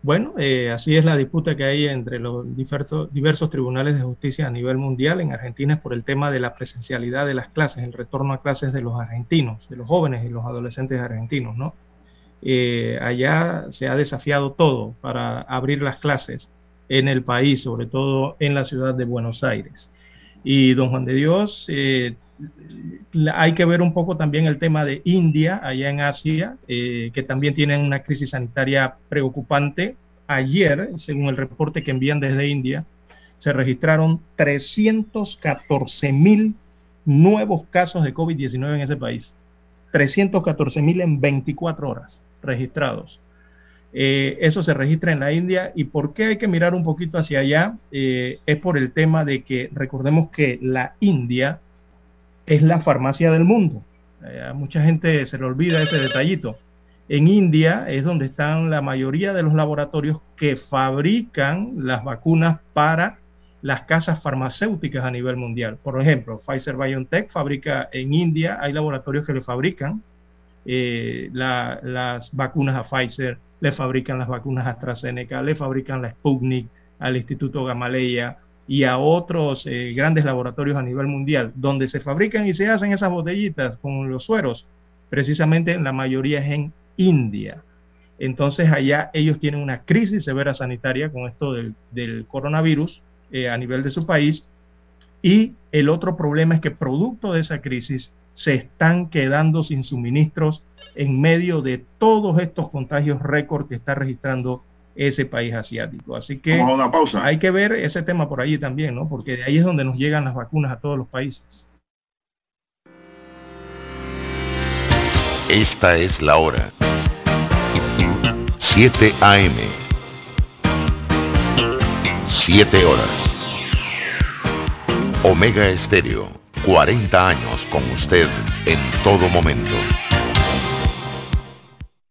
Bueno, eh, así es la disputa que hay entre los diversos, diversos, tribunales de justicia a nivel mundial. En Argentina es por el tema de la presencialidad de las clases, el retorno a clases de los argentinos, de los jóvenes y los adolescentes argentinos, ¿no? Eh, allá se ha desafiado todo para abrir las clases en el país, sobre todo en la ciudad de Buenos Aires. Y don Juan de Dios hay que ver un poco también el tema de India, allá en Asia, eh, que también tienen una crisis sanitaria preocupante. Ayer, según el reporte que envían desde India, se registraron 314 mil nuevos casos de COVID-19 en ese país. 314 mil en 24 horas registrados. Eh, eso se registra en la India. ¿Y por qué hay que mirar un poquito hacia allá? Eh, es por el tema de que recordemos que la India es la farmacia del mundo. Eh, a mucha gente se le olvida ese detallito. En India es donde están la mayoría de los laboratorios que fabrican las vacunas para las casas farmacéuticas a nivel mundial. Por ejemplo, Pfizer BioNTech fabrica en India, hay laboratorios que le fabrican eh, las vacunas a Pfizer, le fabrican las vacunas a AstraZeneca, le fabrican la Sputnik al Instituto Gamaleya, y a otros eh, grandes laboratorios a nivel mundial, donde se fabrican y se hacen esas botellitas con los sueros, precisamente la mayoría es en India. Entonces allá ellos tienen una crisis severa sanitaria con esto del, coronavirus eh, a nivel de su país. Y el otro problema es que producto de esa crisis se están quedando sin suministros en medio de todos estos contagios récord que está registrando ese país asiático. Así que hay que ver ese tema por allí también, ¿no? Porque de ahí es donde nos llegan las vacunas a todos los países. Esta es la hora. 7 AM. 7 horas. Omega Estéreo, 40 años con usted en todo momento.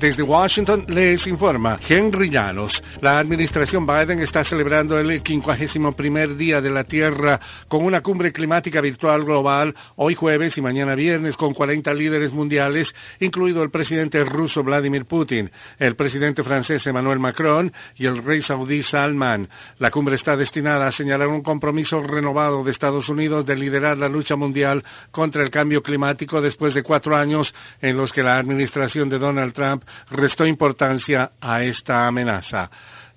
Desde Washington les informa Henry Llanos. La administración Biden está celebrando el 51 día de la Tierra con una cumbre climática virtual global hoy jueves y mañana viernes con 40 líderes mundiales, incluido el presidente ruso Vladimir Putin, el presidente francés Emmanuel Macron y el rey saudí Salman. La cumbre está destinada a señalar un compromiso renovado de Estados Unidos de liderar la lucha mundial contra el cambio climático después de cuatro años en los que la administración de Donald Trump restó importancia a esta amenaza.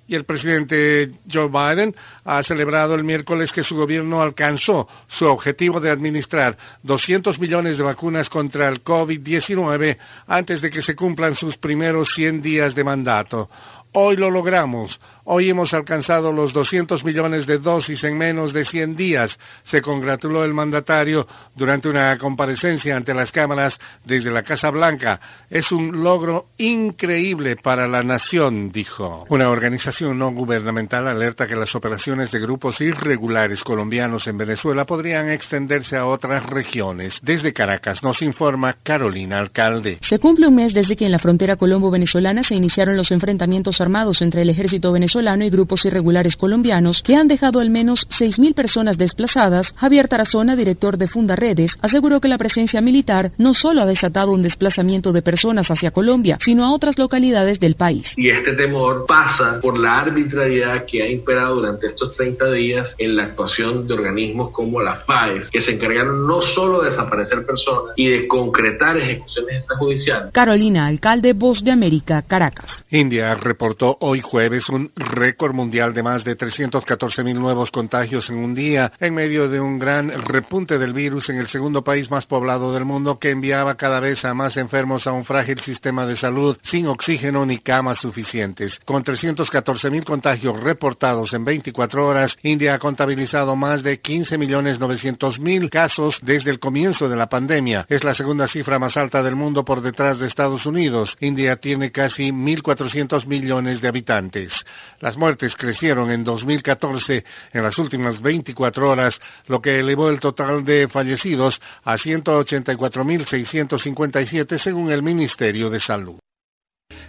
Y el presidente Joe Biden ha celebrado el miércoles que su gobierno alcanzó su objetivo de administrar 200 millones de vacunas contra el COVID-19 antes de que se cumplan sus primeros 100 días de mandato. Hoy lo logramos. Hoy hemos alcanzado los 200 millones de dosis en menos de 100 días, se congratuló el mandatario durante una comparecencia ante las cámaras desde la Casa Blanca. Es un logro increíble para la nación, dijo. Una organización no gubernamental alerta que las operaciones de grupos irregulares colombianos en Venezuela podrían extenderse a otras regiones. Desde Caracas nos informa Carolina Alcalde. Se cumple un mes desde que en la frontera colombo-venezolana se iniciaron los enfrentamientos armados entre el ejército venezolano y grupos irregulares colombianos que han dejado al menos 6.000 personas desplazadas, Javier Tarazona, director de Fundaredes, aseguró que la presencia militar no solo ha desatado un desplazamiento de personas hacia Colombia, sino a otras localidades del país. Y este temor pasa por la arbitrariedad que ha imperado durante estos 30 días en la actuación de organismos como la FAES, que se encargaron no solo de desaparecer personas y de concretar ejecuciones extrajudiciales. Carolina, alcalde Voz de América, Caracas. India reportó hoy jueves un récord mundial de más de 314 mil nuevos contagios en un día, en medio de un gran repunte del virus en el segundo país más poblado del mundo que enviaba cada vez a más enfermos a un frágil sistema de salud sin oxígeno ni camas suficientes. Con 314 mil contagios reportados en 24 horas, India ha contabilizado más de 15 millones 900 mil casos desde el comienzo de la pandemia. Es la segunda cifra más alta del mundo por detrás de Estados Unidos. India tiene casi 1.400 millones de habitantes. Las muertes crecieron en 2014 en las últimas 24 horas, lo que elevó el total de fallecidos a 184.657 según el Ministerio de Salud.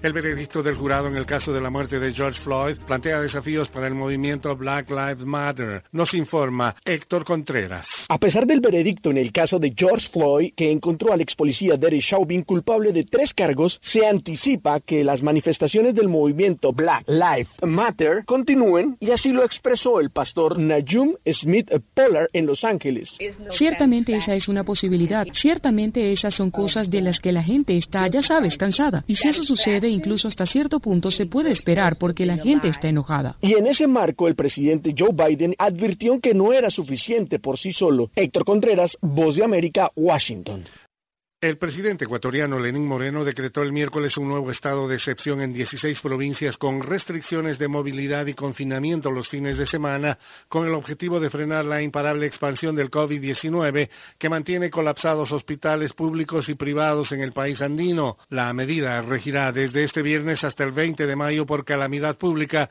El veredicto del jurado en el caso de la muerte de George Floyd plantea desafíos para el movimiento Black Lives Matter. Nos informa Héctor Contreras. A pesar del veredicto en el caso de George Floyd, que encontró al ex policía Derek Chauvin culpable de tres cargos, se anticipa que las manifestaciones del movimiento Black Lives Matter continúen y así lo expresó el pastor Najum Smith Pollard en Los Ángeles. Ciertamente esa es una posibilidad. Ciertamente esas son cosas de las que la gente está, ya sabes, cansada. Y si eso sucede, incluso hasta cierto punto se puede esperar porque la gente está enojada. Y en ese marco, el presidente Joe Biden advirtió que no era suficiente por sí solo. Héctor Contreras, Voz de América, Washington. El presidente ecuatoriano Lenín Moreno decretó el miércoles un nuevo estado de excepción en 16 provincias con restricciones de movilidad y confinamiento los fines de semana con el objetivo de frenar la imparable expansión del COVID-19 que mantiene colapsados hospitales públicos y privados en el país andino. La medida regirá desde este viernes hasta el 20 de mayo por calamidad pública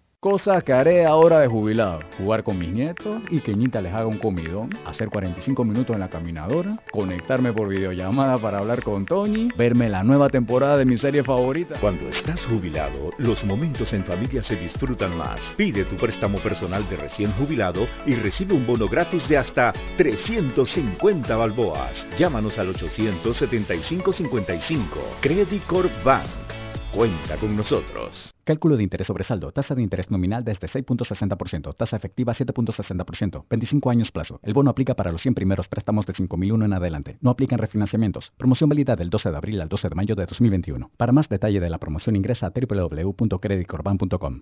Cosas que haré ahora de jubilado. Jugar con mis nietos y que Ñita les haga un comidón. Hacer 45 minutos en la caminadora. Conectarme por videollamada para hablar con Tony. Verme la nueva temporada de mi serie favorita. Cuando estás jubilado, los momentos en familia se disfrutan más. Pide tu préstamo personal de recién jubilado y recibe un bono gratis de hasta 350 balboas. Llámanos al 875-55. Credit Corp Bank. Cuenta con nosotros. Cálculo de interés sobre saldo. Tasa de interés nominal desde 6.60%. Tasa efectiva 7.60%. 25 años plazo. El bono aplica para los 100 primeros préstamos de 5.001 en adelante. No aplican refinanciamientos. Promoción válida del 12 de abril al 12 de mayo de 2021. Para más detalle de la promoción ingresa a www.creditcorban.com.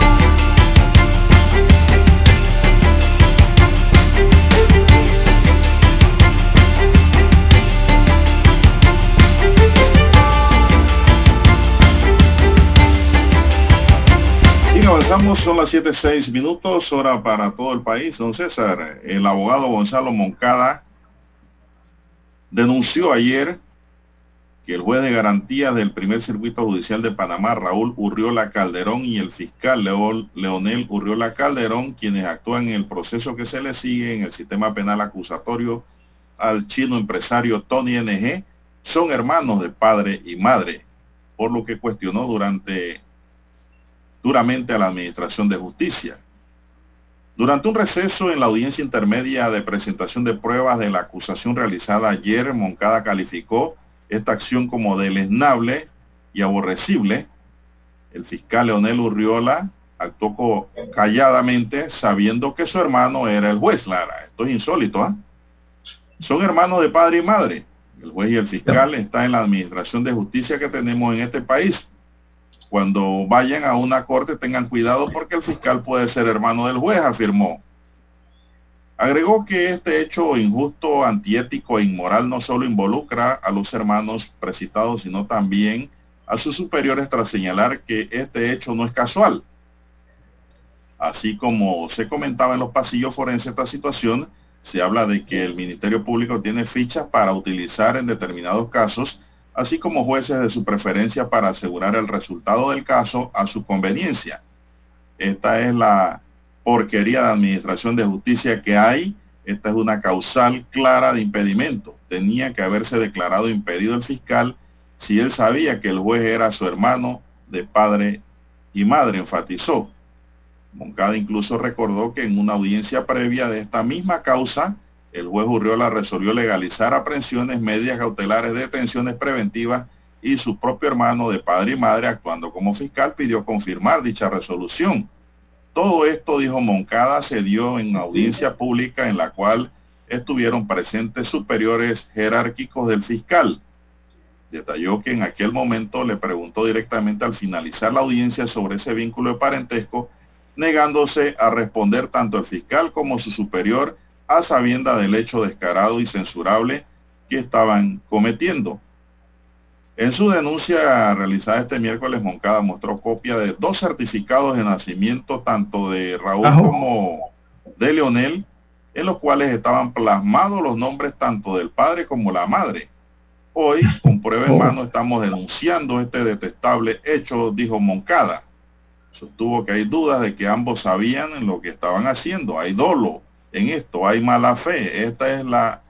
Bien, avanzamos, son las 7.06 minutos, hora para todo el país. Don César, el abogado Gonzalo Moncada denunció ayer que el juez de garantía del primer circuito judicial de Panamá, Raúl Urriola Calderón, y el fiscal Leol- Leonel Urriola Calderón, quienes actúan en el proceso que se le sigue en el sistema penal acusatorio al chino empresario Tony NG, son hermanos de padre y madre, por lo que cuestionó durante duramente a la Administración de Justicia. Durante un receso en la audiencia intermedia de presentación de pruebas de la acusación realizada ayer, Moncada calificó esta acción como deleznable y aborrecible. El fiscal Leonel Urriola actuó calladamente sabiendo que su hermano era el juez, Lara. Esto es insólito, ¿ah? Son hermanos de padre y madre. El juez y el fiscal están en la administración de justicia que tenemos en este país. Cuando vayan a una corte tengan cuidado porque el fiscal puede ser hermano del juez, afirmó. Agregó que este hecho injusto, antiético e inmoral no solo involucra a los hermanos precitados, sino también a sus superiores tras señalar que este hecho no es casual. Así como se comentaba en los pasillos forenses esta situación, se habla de que el Ministerio Público tiene fichas para utilizar en determinados casos, así como jueces de su preferencia para asegurar el resultado del caso a su conveniencia. Esta es la porquería de administración de justicia que hay. Esta es una causal clara de impedimento. Tenía que haberse declarado impedido el fiscal si él sabía que el juez era su hermano de padre y madre, enfatizó. Moncada incluso recordó que en una audiencia previa de esta misma causa, el juez Urriola resolvió legalizar aprehensiones, medidas cautelares, detenciones preventivas y su propio hermano de padre y madre, actuando como fiscal, pidió confirmar dicha resolución. Todo esto, dijo Moncada, se dio en audiencia pública en la cual estuvieron presentes superiores jerárquicos del fiscal. Detalló que en aquel momento le preguntó directamente al finalizar la audiencia sobre ese vínculo de parentesco, negándose a responder tanto el fiscal como su superior a sabienda del hecho descarado y censurable que estaban cometiendo. En su denuncia realizada este miércoles, Moncada mostró copia de dos certificados de nacimiento, tanto de Raúl Ajú. como de Leonel, en los cuales estaban plasmados los nombres tanto del padre como la madre. Hoy, con prueba en mano, estamos denunciando este detestable hecho, dijo Moncada. Sostuvo que hay dudas de que ambos sabían en lo que estaban haciendo. Hay dolo en esto, hay mala fe. Esta es la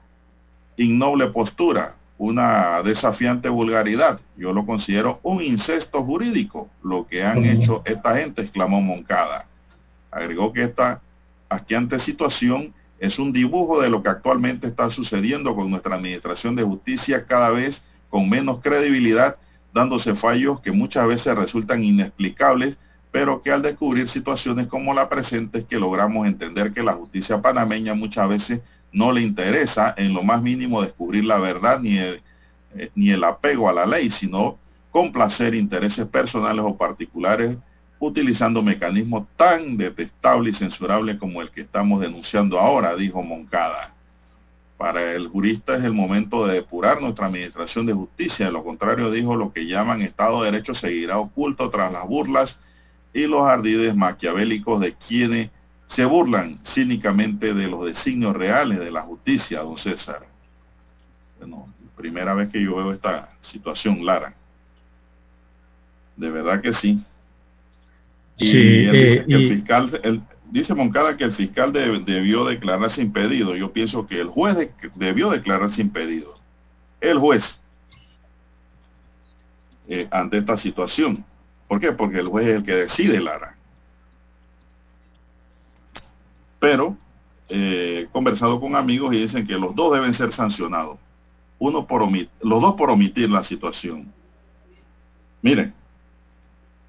innoble postura, una desafiante vulgaridad. Yo lo considero un incesto jurídico, lo que han hecho esta gente, exclamó Moncada. Agregó que esta asqueante situación es un dibujo de lo que actualmente está sucediendo con nuestra administración de justicia cada vez con menos credibilidad, dándose fallos que muchas veces resultan inexplicables, pero que al descubrir situaciones como la presente es que logramos entender que la justicia panameña muchas veces no le interesa en lo más mínimo descubrir la verdad ni el, eh, ni el apego a la ley, sino complacer intereses personales o particulares utilizando mecanismos tan detestables y censurables como el que estamos denunciando ahora, dijo Moncada. Para el jurista es el momento de depurar nuestra administración de justicia. De lo contrario, dijo, lo que llaman Estado de Derecho seguirá oculto tras las burlas y los ardides maquiavélicos de quienes se burlan cínicamente de los designios reales de la justicia, don César. Bueno, primera vez que yo veo esta situación, Lara. De verdad que sí. Y Sí, él dice eh, que el fiscal, él- dice Moncada que el fiscal de- debió declararse impedido. Yo pienso que el juez de- debió declararse impedido. El juez eh, ante esta situación. ¿Por qué? Porque el juez es el que decide, Lara. Pero eh, he conversado con amigos y dicen que los dos deben ser sancionados. Uno por omit- los dos por omitir la situación. Miren,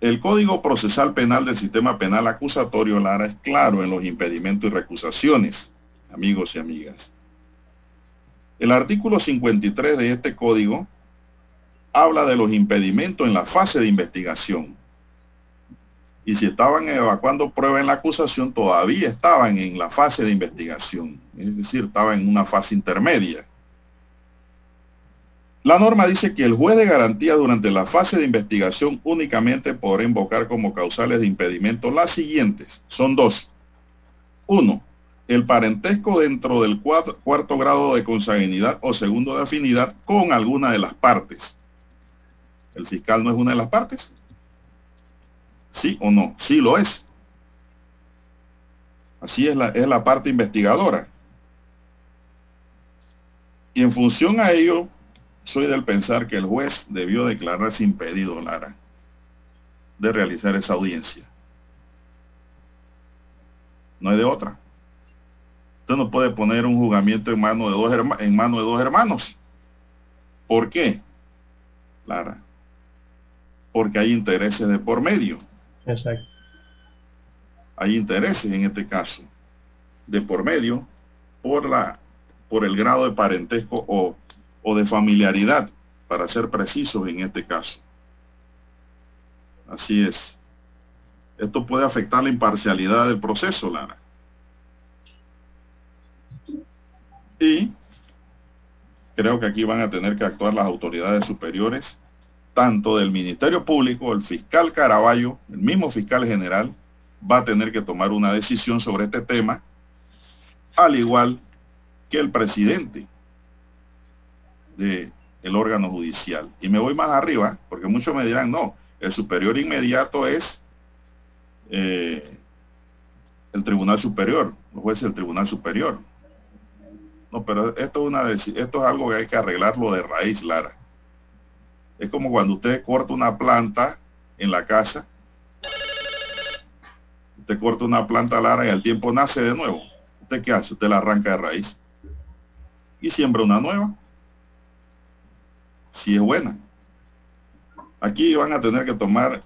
el Código Procesal Penal del Sistema Penal Acusatorio, Lara, es claro en los impedimentos y recusaciones, amigos y amigas. El artículo 53 de este código habla de los impedimentos en la fase de investigación. Y si estaban evacuando prueba en la acusación, todavía estaban en la fase de investigación. Es decir, estaban en una fase intermedia. La norma dice que el juez de garantía durante la fase de investigación únicamente podrá invocar como causales de impedimento las siguientes. Son dos. Uno, el parentesco dentro del cuarto grado de consanguinidad o segundo de afinidad con alguna de las partes. ¿El fiscal no es una de las partes? ¿Sí o no? Sí lo es. Así es la, es la parte investigadora. Y en función a ello, soy del pensar que el juez debió declararse impedido, Lara, de realizar esa audiencia. No hay de otra. Usted no puede poner un juzgamiento en de en mano de dos hermanos. ¿Por qué, Lara? Porque hay intereses de por medio. Exacto. Hay intereses en este caso de por medio por la por el grado de parentesco o, o de familiaridad, para ser precisos en este caso. Así es. Esto puede afectar la imparcialidad del proceso, Lara. Y creo que aquí van a tener que actuar las autoridades superiores, tanto del Ministerio Público, el fiscal Caraballo, el mismo fiscal general, va a tener que tomar una decisión sobre este tema, al igual que el presidente del órgano judicial. Y me voy más arriba, porque muchos me dirán, no, el superior inmediato es eh, el Tribunal Superior, los jueces del Tribunal Superior. No, pero esto es, una, esto es algo que hay que arreglarlo de raíz, Lara. Es como cuando usted corta una planta en la casa, usted corta una planta, Lara, y al tiempo nace de nuevo. ¿Usted qué hace? Usted la arranca de raíz y siembra una nueva. Si es buena. Aquí van a tener que tomar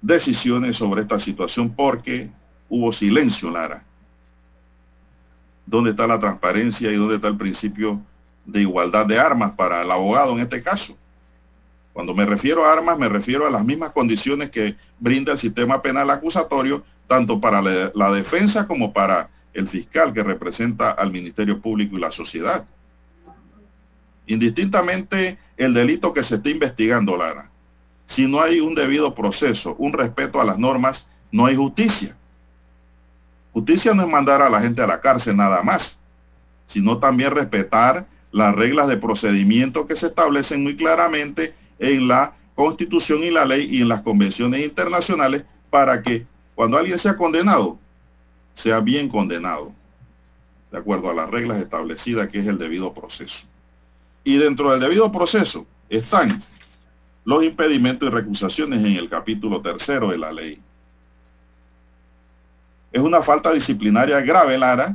decisiones sobre esta situación porque hubo silencio, Lara. ¿Dónde está la transparencia y dónde está el principio de igualdad de armas para el abogado en este caso? Cuando me refiero a armas, me refiero a las mismas condiciones que brinda el sistema penal acusatorio, tanto para la, defensa como para el fiscal que representa al Ministerio Público y la sociedad. Indistintamente el delito que se esté investigando, Lara, si no hay un debido proceso, un respeto a las normas, no hay justicia. Justicia no es mandar a la gente a la cárcel nada más, sino también respetar las reglas de procedimiento que se establecen muy claramente en la Constitución y la ley y en las convenciones internacionales para que cuando alguien sea condenado, sea bien condenado, de acuerdo a las reglas establecidas que es el debido proceso. Y dentro del debido proceso están los impedimentos y recusaciones en el capítulo tercero de la ley. Es una falta disciplinaria grave, Lara,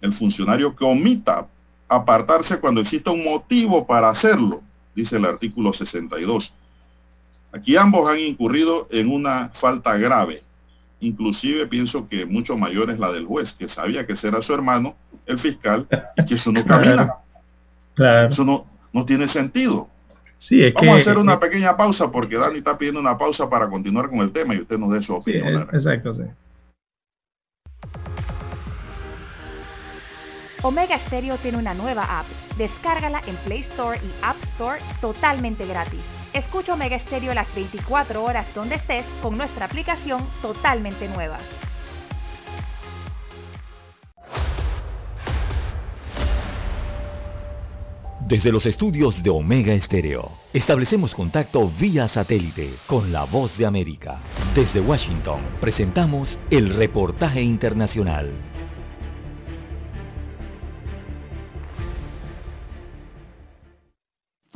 el funcionario que omita apartarse cuando exista un motivo para hacerlo, dice el artículo 62. Aquí ambos han incurrido en una falta grave. Inclusive pienso que mucho mayor es la del juez, que sabía que ese era su hermano, el fiscal, y que eso no camina. Claro. Eso no, no tiene sentido. Sí, es Vamos a que- hacer una pequeña pausa porque Dani está pidiendo una pausa para continuar con el tema y usted nos dé su Sí, opinión. Lara. exacto, sí. Omega Stereo tiene una nueva app. Descárgala en Play Store y App Store totalmente gratis. Escucha Omega Stereo las 24 horas donde estés con nuestra aplicación totalmente nueva. Desde los estudios de Omega Estéreo, establecemos contacto vía satélite con la voz de América. Desde Washington, presentamos el reportaje internacional.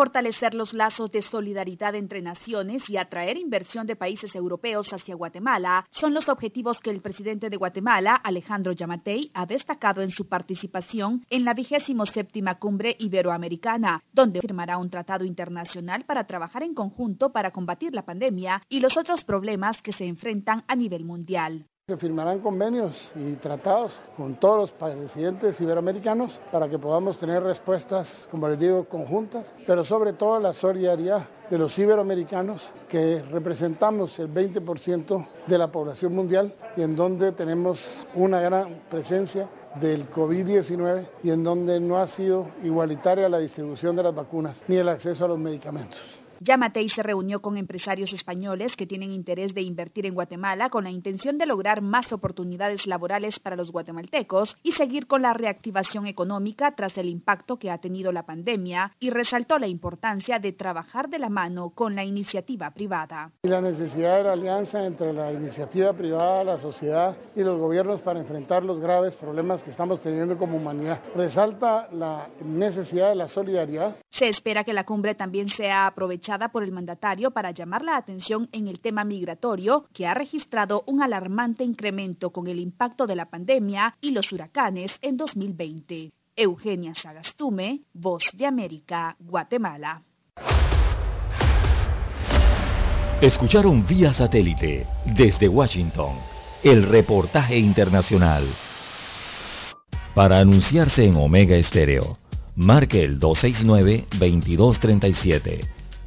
Fortalecer los lazos de solidaridad entre naciones y atraer inversión de países europeos hacia Guatemala son los objetivos que el presidente de Guatemala, Alejandro Yamatei, ha destacado en su participación en la vigésimo séptima cumbre iberoamericana, donde firmará un tratado internacional para trabajar en conjunto para combatir la pandemia y los otros problemas que se enfrentan a nivel mundial. Se firmarán convenios y tratados con todos los presidentes iberoamericanos para que podamos tener respuestas, como les digo, conjuntas, pero sobre todo la solidaridad de los iberoamericanos que representamos el 20% de la población mundial y en donde tenemos una gran presencia del COVID-19 y en donde no ha sido igualitaria la distribución de las vacunas ni el acceso a los medicamentos. Yamatei se reunió con empresarios españoles que tienen interés de invertir en Guatemala con la intención de lograr más oportunidades laborales para los guatemaltecos y seguir con la reactivación económica tras el impacto que ha tenido la pandemia y resaltó la importancia de trabajar de la mano con la iniciativa privada. Y la necesidad de la alianza entre la iniciativa privada, la sociedad y los gobiernos para enfrentar los graves problemas que estamos teniendo como humanidad. Resalta la necesidad de la solidaridad. Se espera que la cumbre también sea aprovechada por el mandatario para llamar la atención en el tema migratorio, que ha registrado un alarmante incremento con el impacto de la pandemia y los huracanes en 2020. Eugenia Sagastume, Voz de América, Guatemala. Escucharon vía satélite desde Washington el reportaje internacional. Para anunciarse en Omega Estéreo, marque el 269-2237.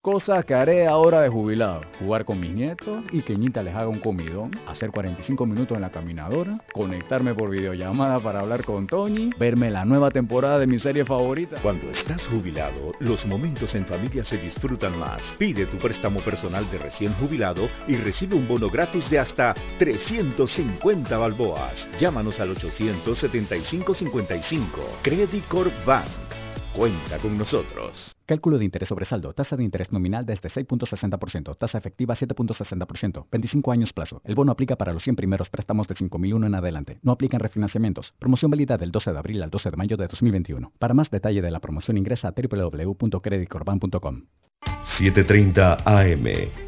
Cosas que haré ahora de jubilado. Jugar con mis nietos y que Ñita les haga un comidón. Hacer 45 minutos en la caminadora. Conectarme por videollamada para hablar con Tony. Verme la nueva temporada de mi serie favorita. Cuando estás jubilado, los momentos en familia se disfrutan más. Pide tu préstamo personal de recién jubilado y recibe un bono gratis de hasta 350 balboas. Llámanos al 875-55. Credit Corp Bank. Cuenta con nosotros. Cálculo de interés sobre saldo. Tasa de interés nominal desde 6.60%. Tasa efectiva 7.60%. 25 años plazo. El bono aplica para los 100 primeros préstamos de 5.001 en adelante. No aplican refinanciamientos. Promoción válida del 12 de abril al 12 de mayo de 2021. Para más detalle de la promoción ingresa a www.creditcorban.com. 7.30 AM.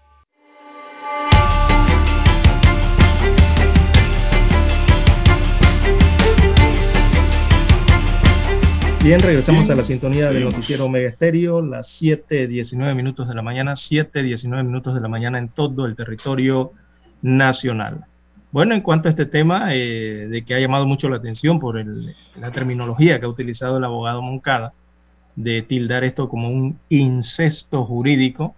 Bien, regresamos a la sintonía del noticiero Omega Estéreo, las 7.19 minutos de la mañana, 7.19 minutos de la mañana en todo el territorio nacional. Bueno, en cuanto a este tema, eh, de que ha llamado mucho la atención por el- la terminología que ha utilizado el abogado Moncada, de tildar esto como un incesto jurídico,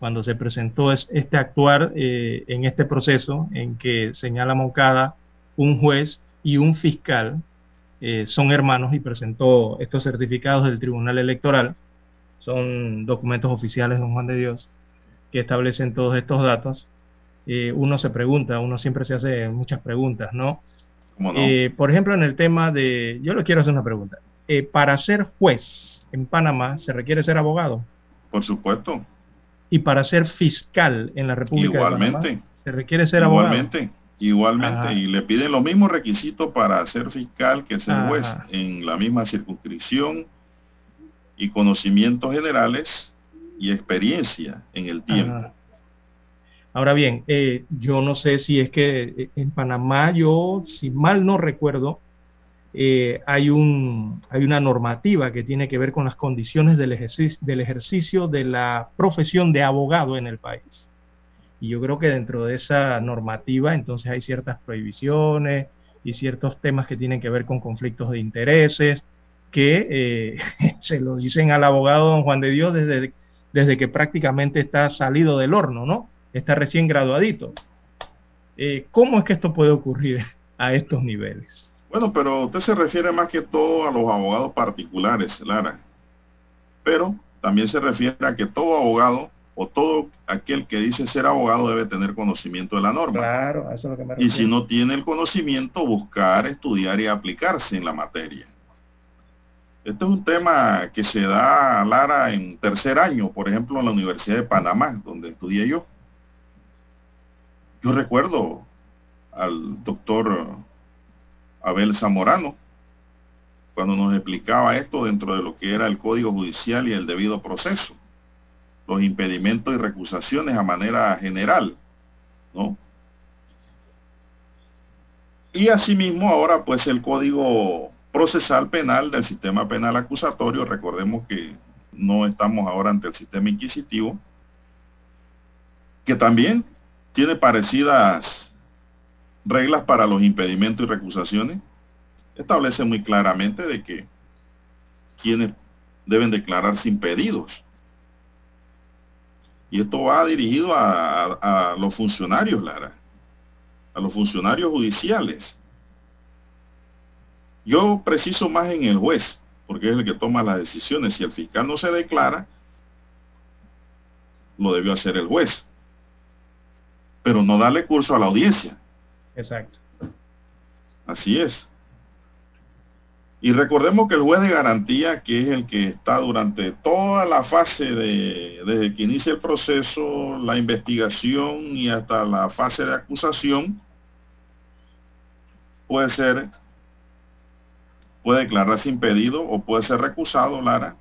cuando se presentó es- este actuar eh, en este proceso en que señala Moncada un juez y un fiscal eh, son hermanos y presentó estos certificados del Tribunal Electoral. Son documentos oficiales de Don Juan de Dios que establecen todos estos datos. Eh, uno se pregunta, uno siempre se hace muchas preguntas, ¿no? Eh, por ejemplo, en el tema de, yo le quiero hacer una pregunta. Para ser juez en Panamá se requiere ser abogado Por supuesto. y para ser fiscal en la República de Igualmente. Panamá se requiere ser abogado. Igualmente. Igualmente. Ajá. Y le piden los mismos requisitos para ser fiscal que ser Ajá. juez en la misma circunscripción y conocimientos generales y experiencia en el tiempo. Ajá. Ahora bien, eh, yo no sé si es que eh, en Panamá, yo, si mal no recuerdo, eh, hay, un, hay una normativa que tiene que ver con las condiciones del ejercicio, del ejercicio de la profesión de abogado en el país. Y yo creo que dentro de esa normativa entonces hay ciertas prohibiciones y ciertos temas que tienen que ver con conflictos de intereses que eh, se lo dicen al abogado don Juan de Dios desde, desde que prácticamente está salido del horno, ¿no? Está recién graduadito. Eh, ¿Cómo es que esto puede ocurrir a estos niveles? Bueno, pero usted se refiere más que todo a los abogados particulares, Lara. Pero también se refiere a que todo abogado o todo aquel que dice ser abogado debe tener conocimiento de la norma. Claro, eso es lo que me Y si no tiene el conocimiento, buscar, estudiar y aplicarse en la materia. Esto es un tema que se da, Lara, en tercer año, por ejemplo, en la Universidad de Panamá, donde estudié yo. Yo recuerdo al doctor Abel Zamorano, cuando nos explicaba esto dentro de lo que era el Código Judicial y el debido proceso, los impedimentos y recusaciones a manera general, ¿no? Y asimismo ahora pues el Código Procesal Penal del Sistema Penal Acusatorio, recordemos que no estamos ahora ante el sistema inquisitivo, que también tiene parecidas reglas para los impedimentos y recusaciones, establece muy claramente de que quienes deben declararse impedidos. Y esto va dirigido a, a, a los funcionarios, Lara, a los funcionarios judiciales. Yo preciso más en el juez, porque es el que toma las decisiones. Si el fiscal no se declara, lo debió hacer el juez. Pero no darle curso a la audiencia. Exacto. Así es. Y recordemos que el juez de garantía, que es el que está durante toda la fase de, desde que inicia el proceso, la investigación y hasta la fase de acusación, puede ser, puede declararse impedido o puede ser recusado, Lara,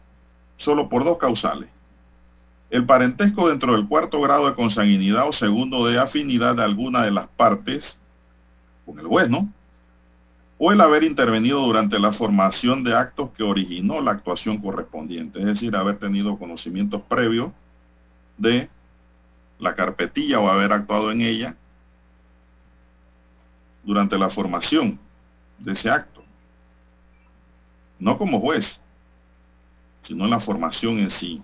solo por dos causales. El parentesco dentro del cuarto grado de consanguinidad o segundo de afinidad de alguna de las partes con el juez, ¿no? O el haber intervenido durante la formación de actos que originó la actuación correspondiente, es decir, haber tenido conocimientos previos de la carpetilla o haber actuado en ella durante la formación de ese acto. No como juez, sino en la formación en sí.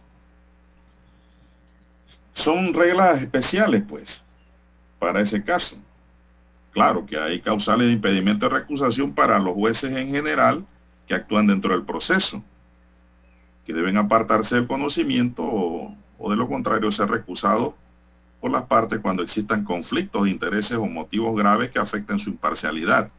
Son reglas especiales, pues, para ese caso. Claro que hay causales de impedimento de recusación para los jueces en general que actúan dentro del proceso, que deben apartarse del conocimiento o, o de lo contrario ser recusados por las partes cuando existan conflictos de intereses o motivos graves que afecten su imparcialidad,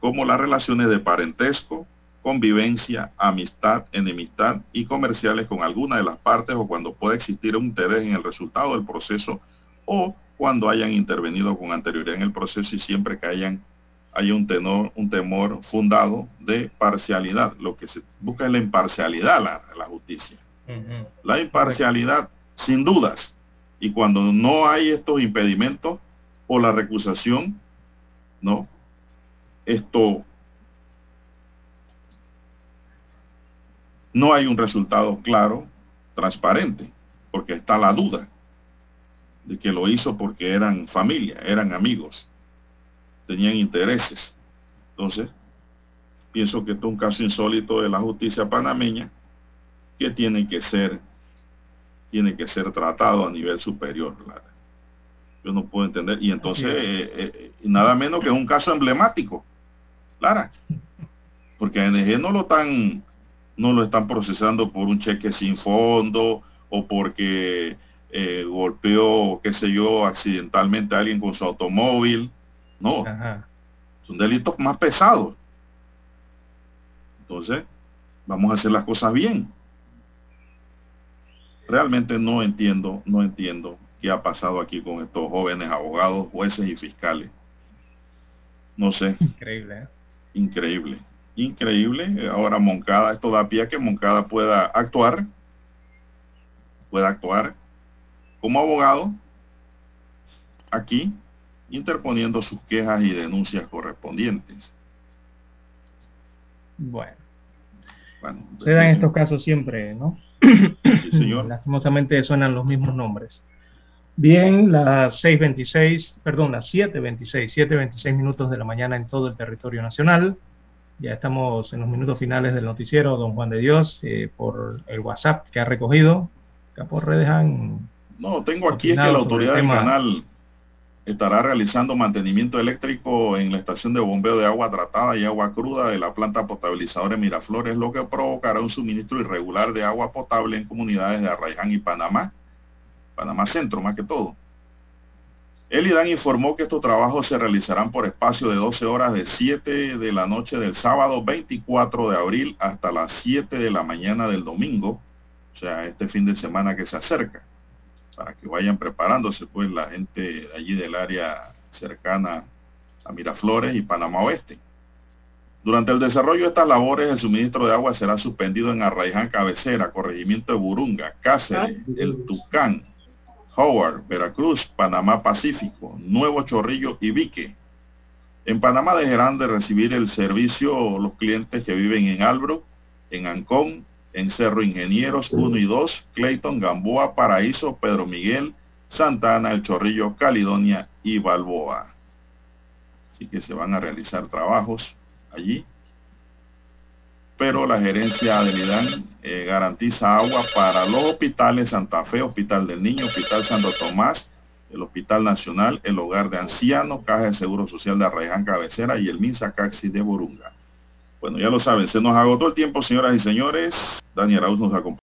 como las relaciones de parentesco, convivencia, amistad, enemistad y comerciales con alguna de las partes o cuando pueda existir un interés en el resultado del proceso o cuando hayan intervenido con anterioridad en el proceso y siempre que hayan haya un tenor, un temor fundado de parcialidad. Lo que se busca es la imparcialidad la, la justicia. Uh -huh. La imparcialidad, sin dudas. Y cuando no hay estos impedimentos o la recusación, ¿no? Esto no hay un resultado claro, transparente, porque está la duda de que lo hizo porque eran familia, eran amigos, tenían intereses. Entonces, pienso que esto es un caso insólito de la justicia panameña que tiene que ser tiene que ser tratado a nivel superior. Lara. Yo no puedo entender. Y entonces, eh, eh, nada menos que es un caso emblemático, Lara. Porque a NG no lo están, no lo están procesando por un cheque sin fondo o porque eh, golpeó, qué sé yo, accidentalmente a alguien con su automóvil. No. Ajá. Son delitos más pesados. Entonces, vamos a hacer las cosas bien realmente no entiendo, no entiendo qué ha pasado aquí con estos jóvenes abogados, jueces y fiscales. No sé. Increíble. ¿eh? Increíble. Increíble. Ahora Moncada, esto da pie a que Moncada pueda actuar, pueda actuar como abogado aquí interponiendo sus quejas y denuncias correspondientes. Bueno. Bueno, Se dan estos casos siempre, ¿no? sí, señor. Lastimosamente suenan los mismos nombres. Bien, las 6.26, perdón, las 7.26, 7.26 minutos de la mañana en todo el territorio nacional. Ya estamos en los minutos finales del noticiero, don Juan de Dios, eh, por el WhatsApp que ha recogido. Acá por redes han... No, tengo aquí es que la autoridad el del canal estará realizando mantenimiento eléctrico en la estación de bombeo de agua tratada y agua cruda de la planta potabilizadora de Miraflores, lo que provocará un suministro irregular de agua potable en comunidades de Arraiján y Panamá, Panamá Centro más que todo. El IDAN informó que estos trabajos se realizarán por espacio de 12 horas de 7 de la noche del sábado 24 de abril hasta las 7 de la mañana del domingo, o sea, este fin de semana que se acerca para que vayan preparándose pues la gente allí del área cercana a Miraflores y Panamá Oeste. Durante el desarrollo de estas labores, el suministro de agua será suspendido en Arraiján Cabecera, Corregimiento de Burunga, Cáceres, El Tucán, Howard, Veracruz, Panamá Pacífico, Nuevo Chorrillo y Vique. En Panamá dejarán de recibir el servicio los clientes que viven en Albro, en Ancón, en Cerro Ingenieros 1 y 2, Clayton, Gamboa, Paraíso, Pedro Miguel, Santa Ana, El Chorrillo, Caledonia y Balboa. Así que se van a realizar trabajos allí. Pero la gerencia del IDAN eh, garantiza agua para los hospitales Santa Fe, Hospital del Niño, Hospital Santo Tomás, el Hospital Nacional, el Hogar de Ancianos, Caja de Seguro Social de Arraiján Cabecera y el Minsa Caxi de Borunga. Bueno, ya lo saben, se nos agotó el tiempo, señoras y señores. Daniel Arauz nos acompaña.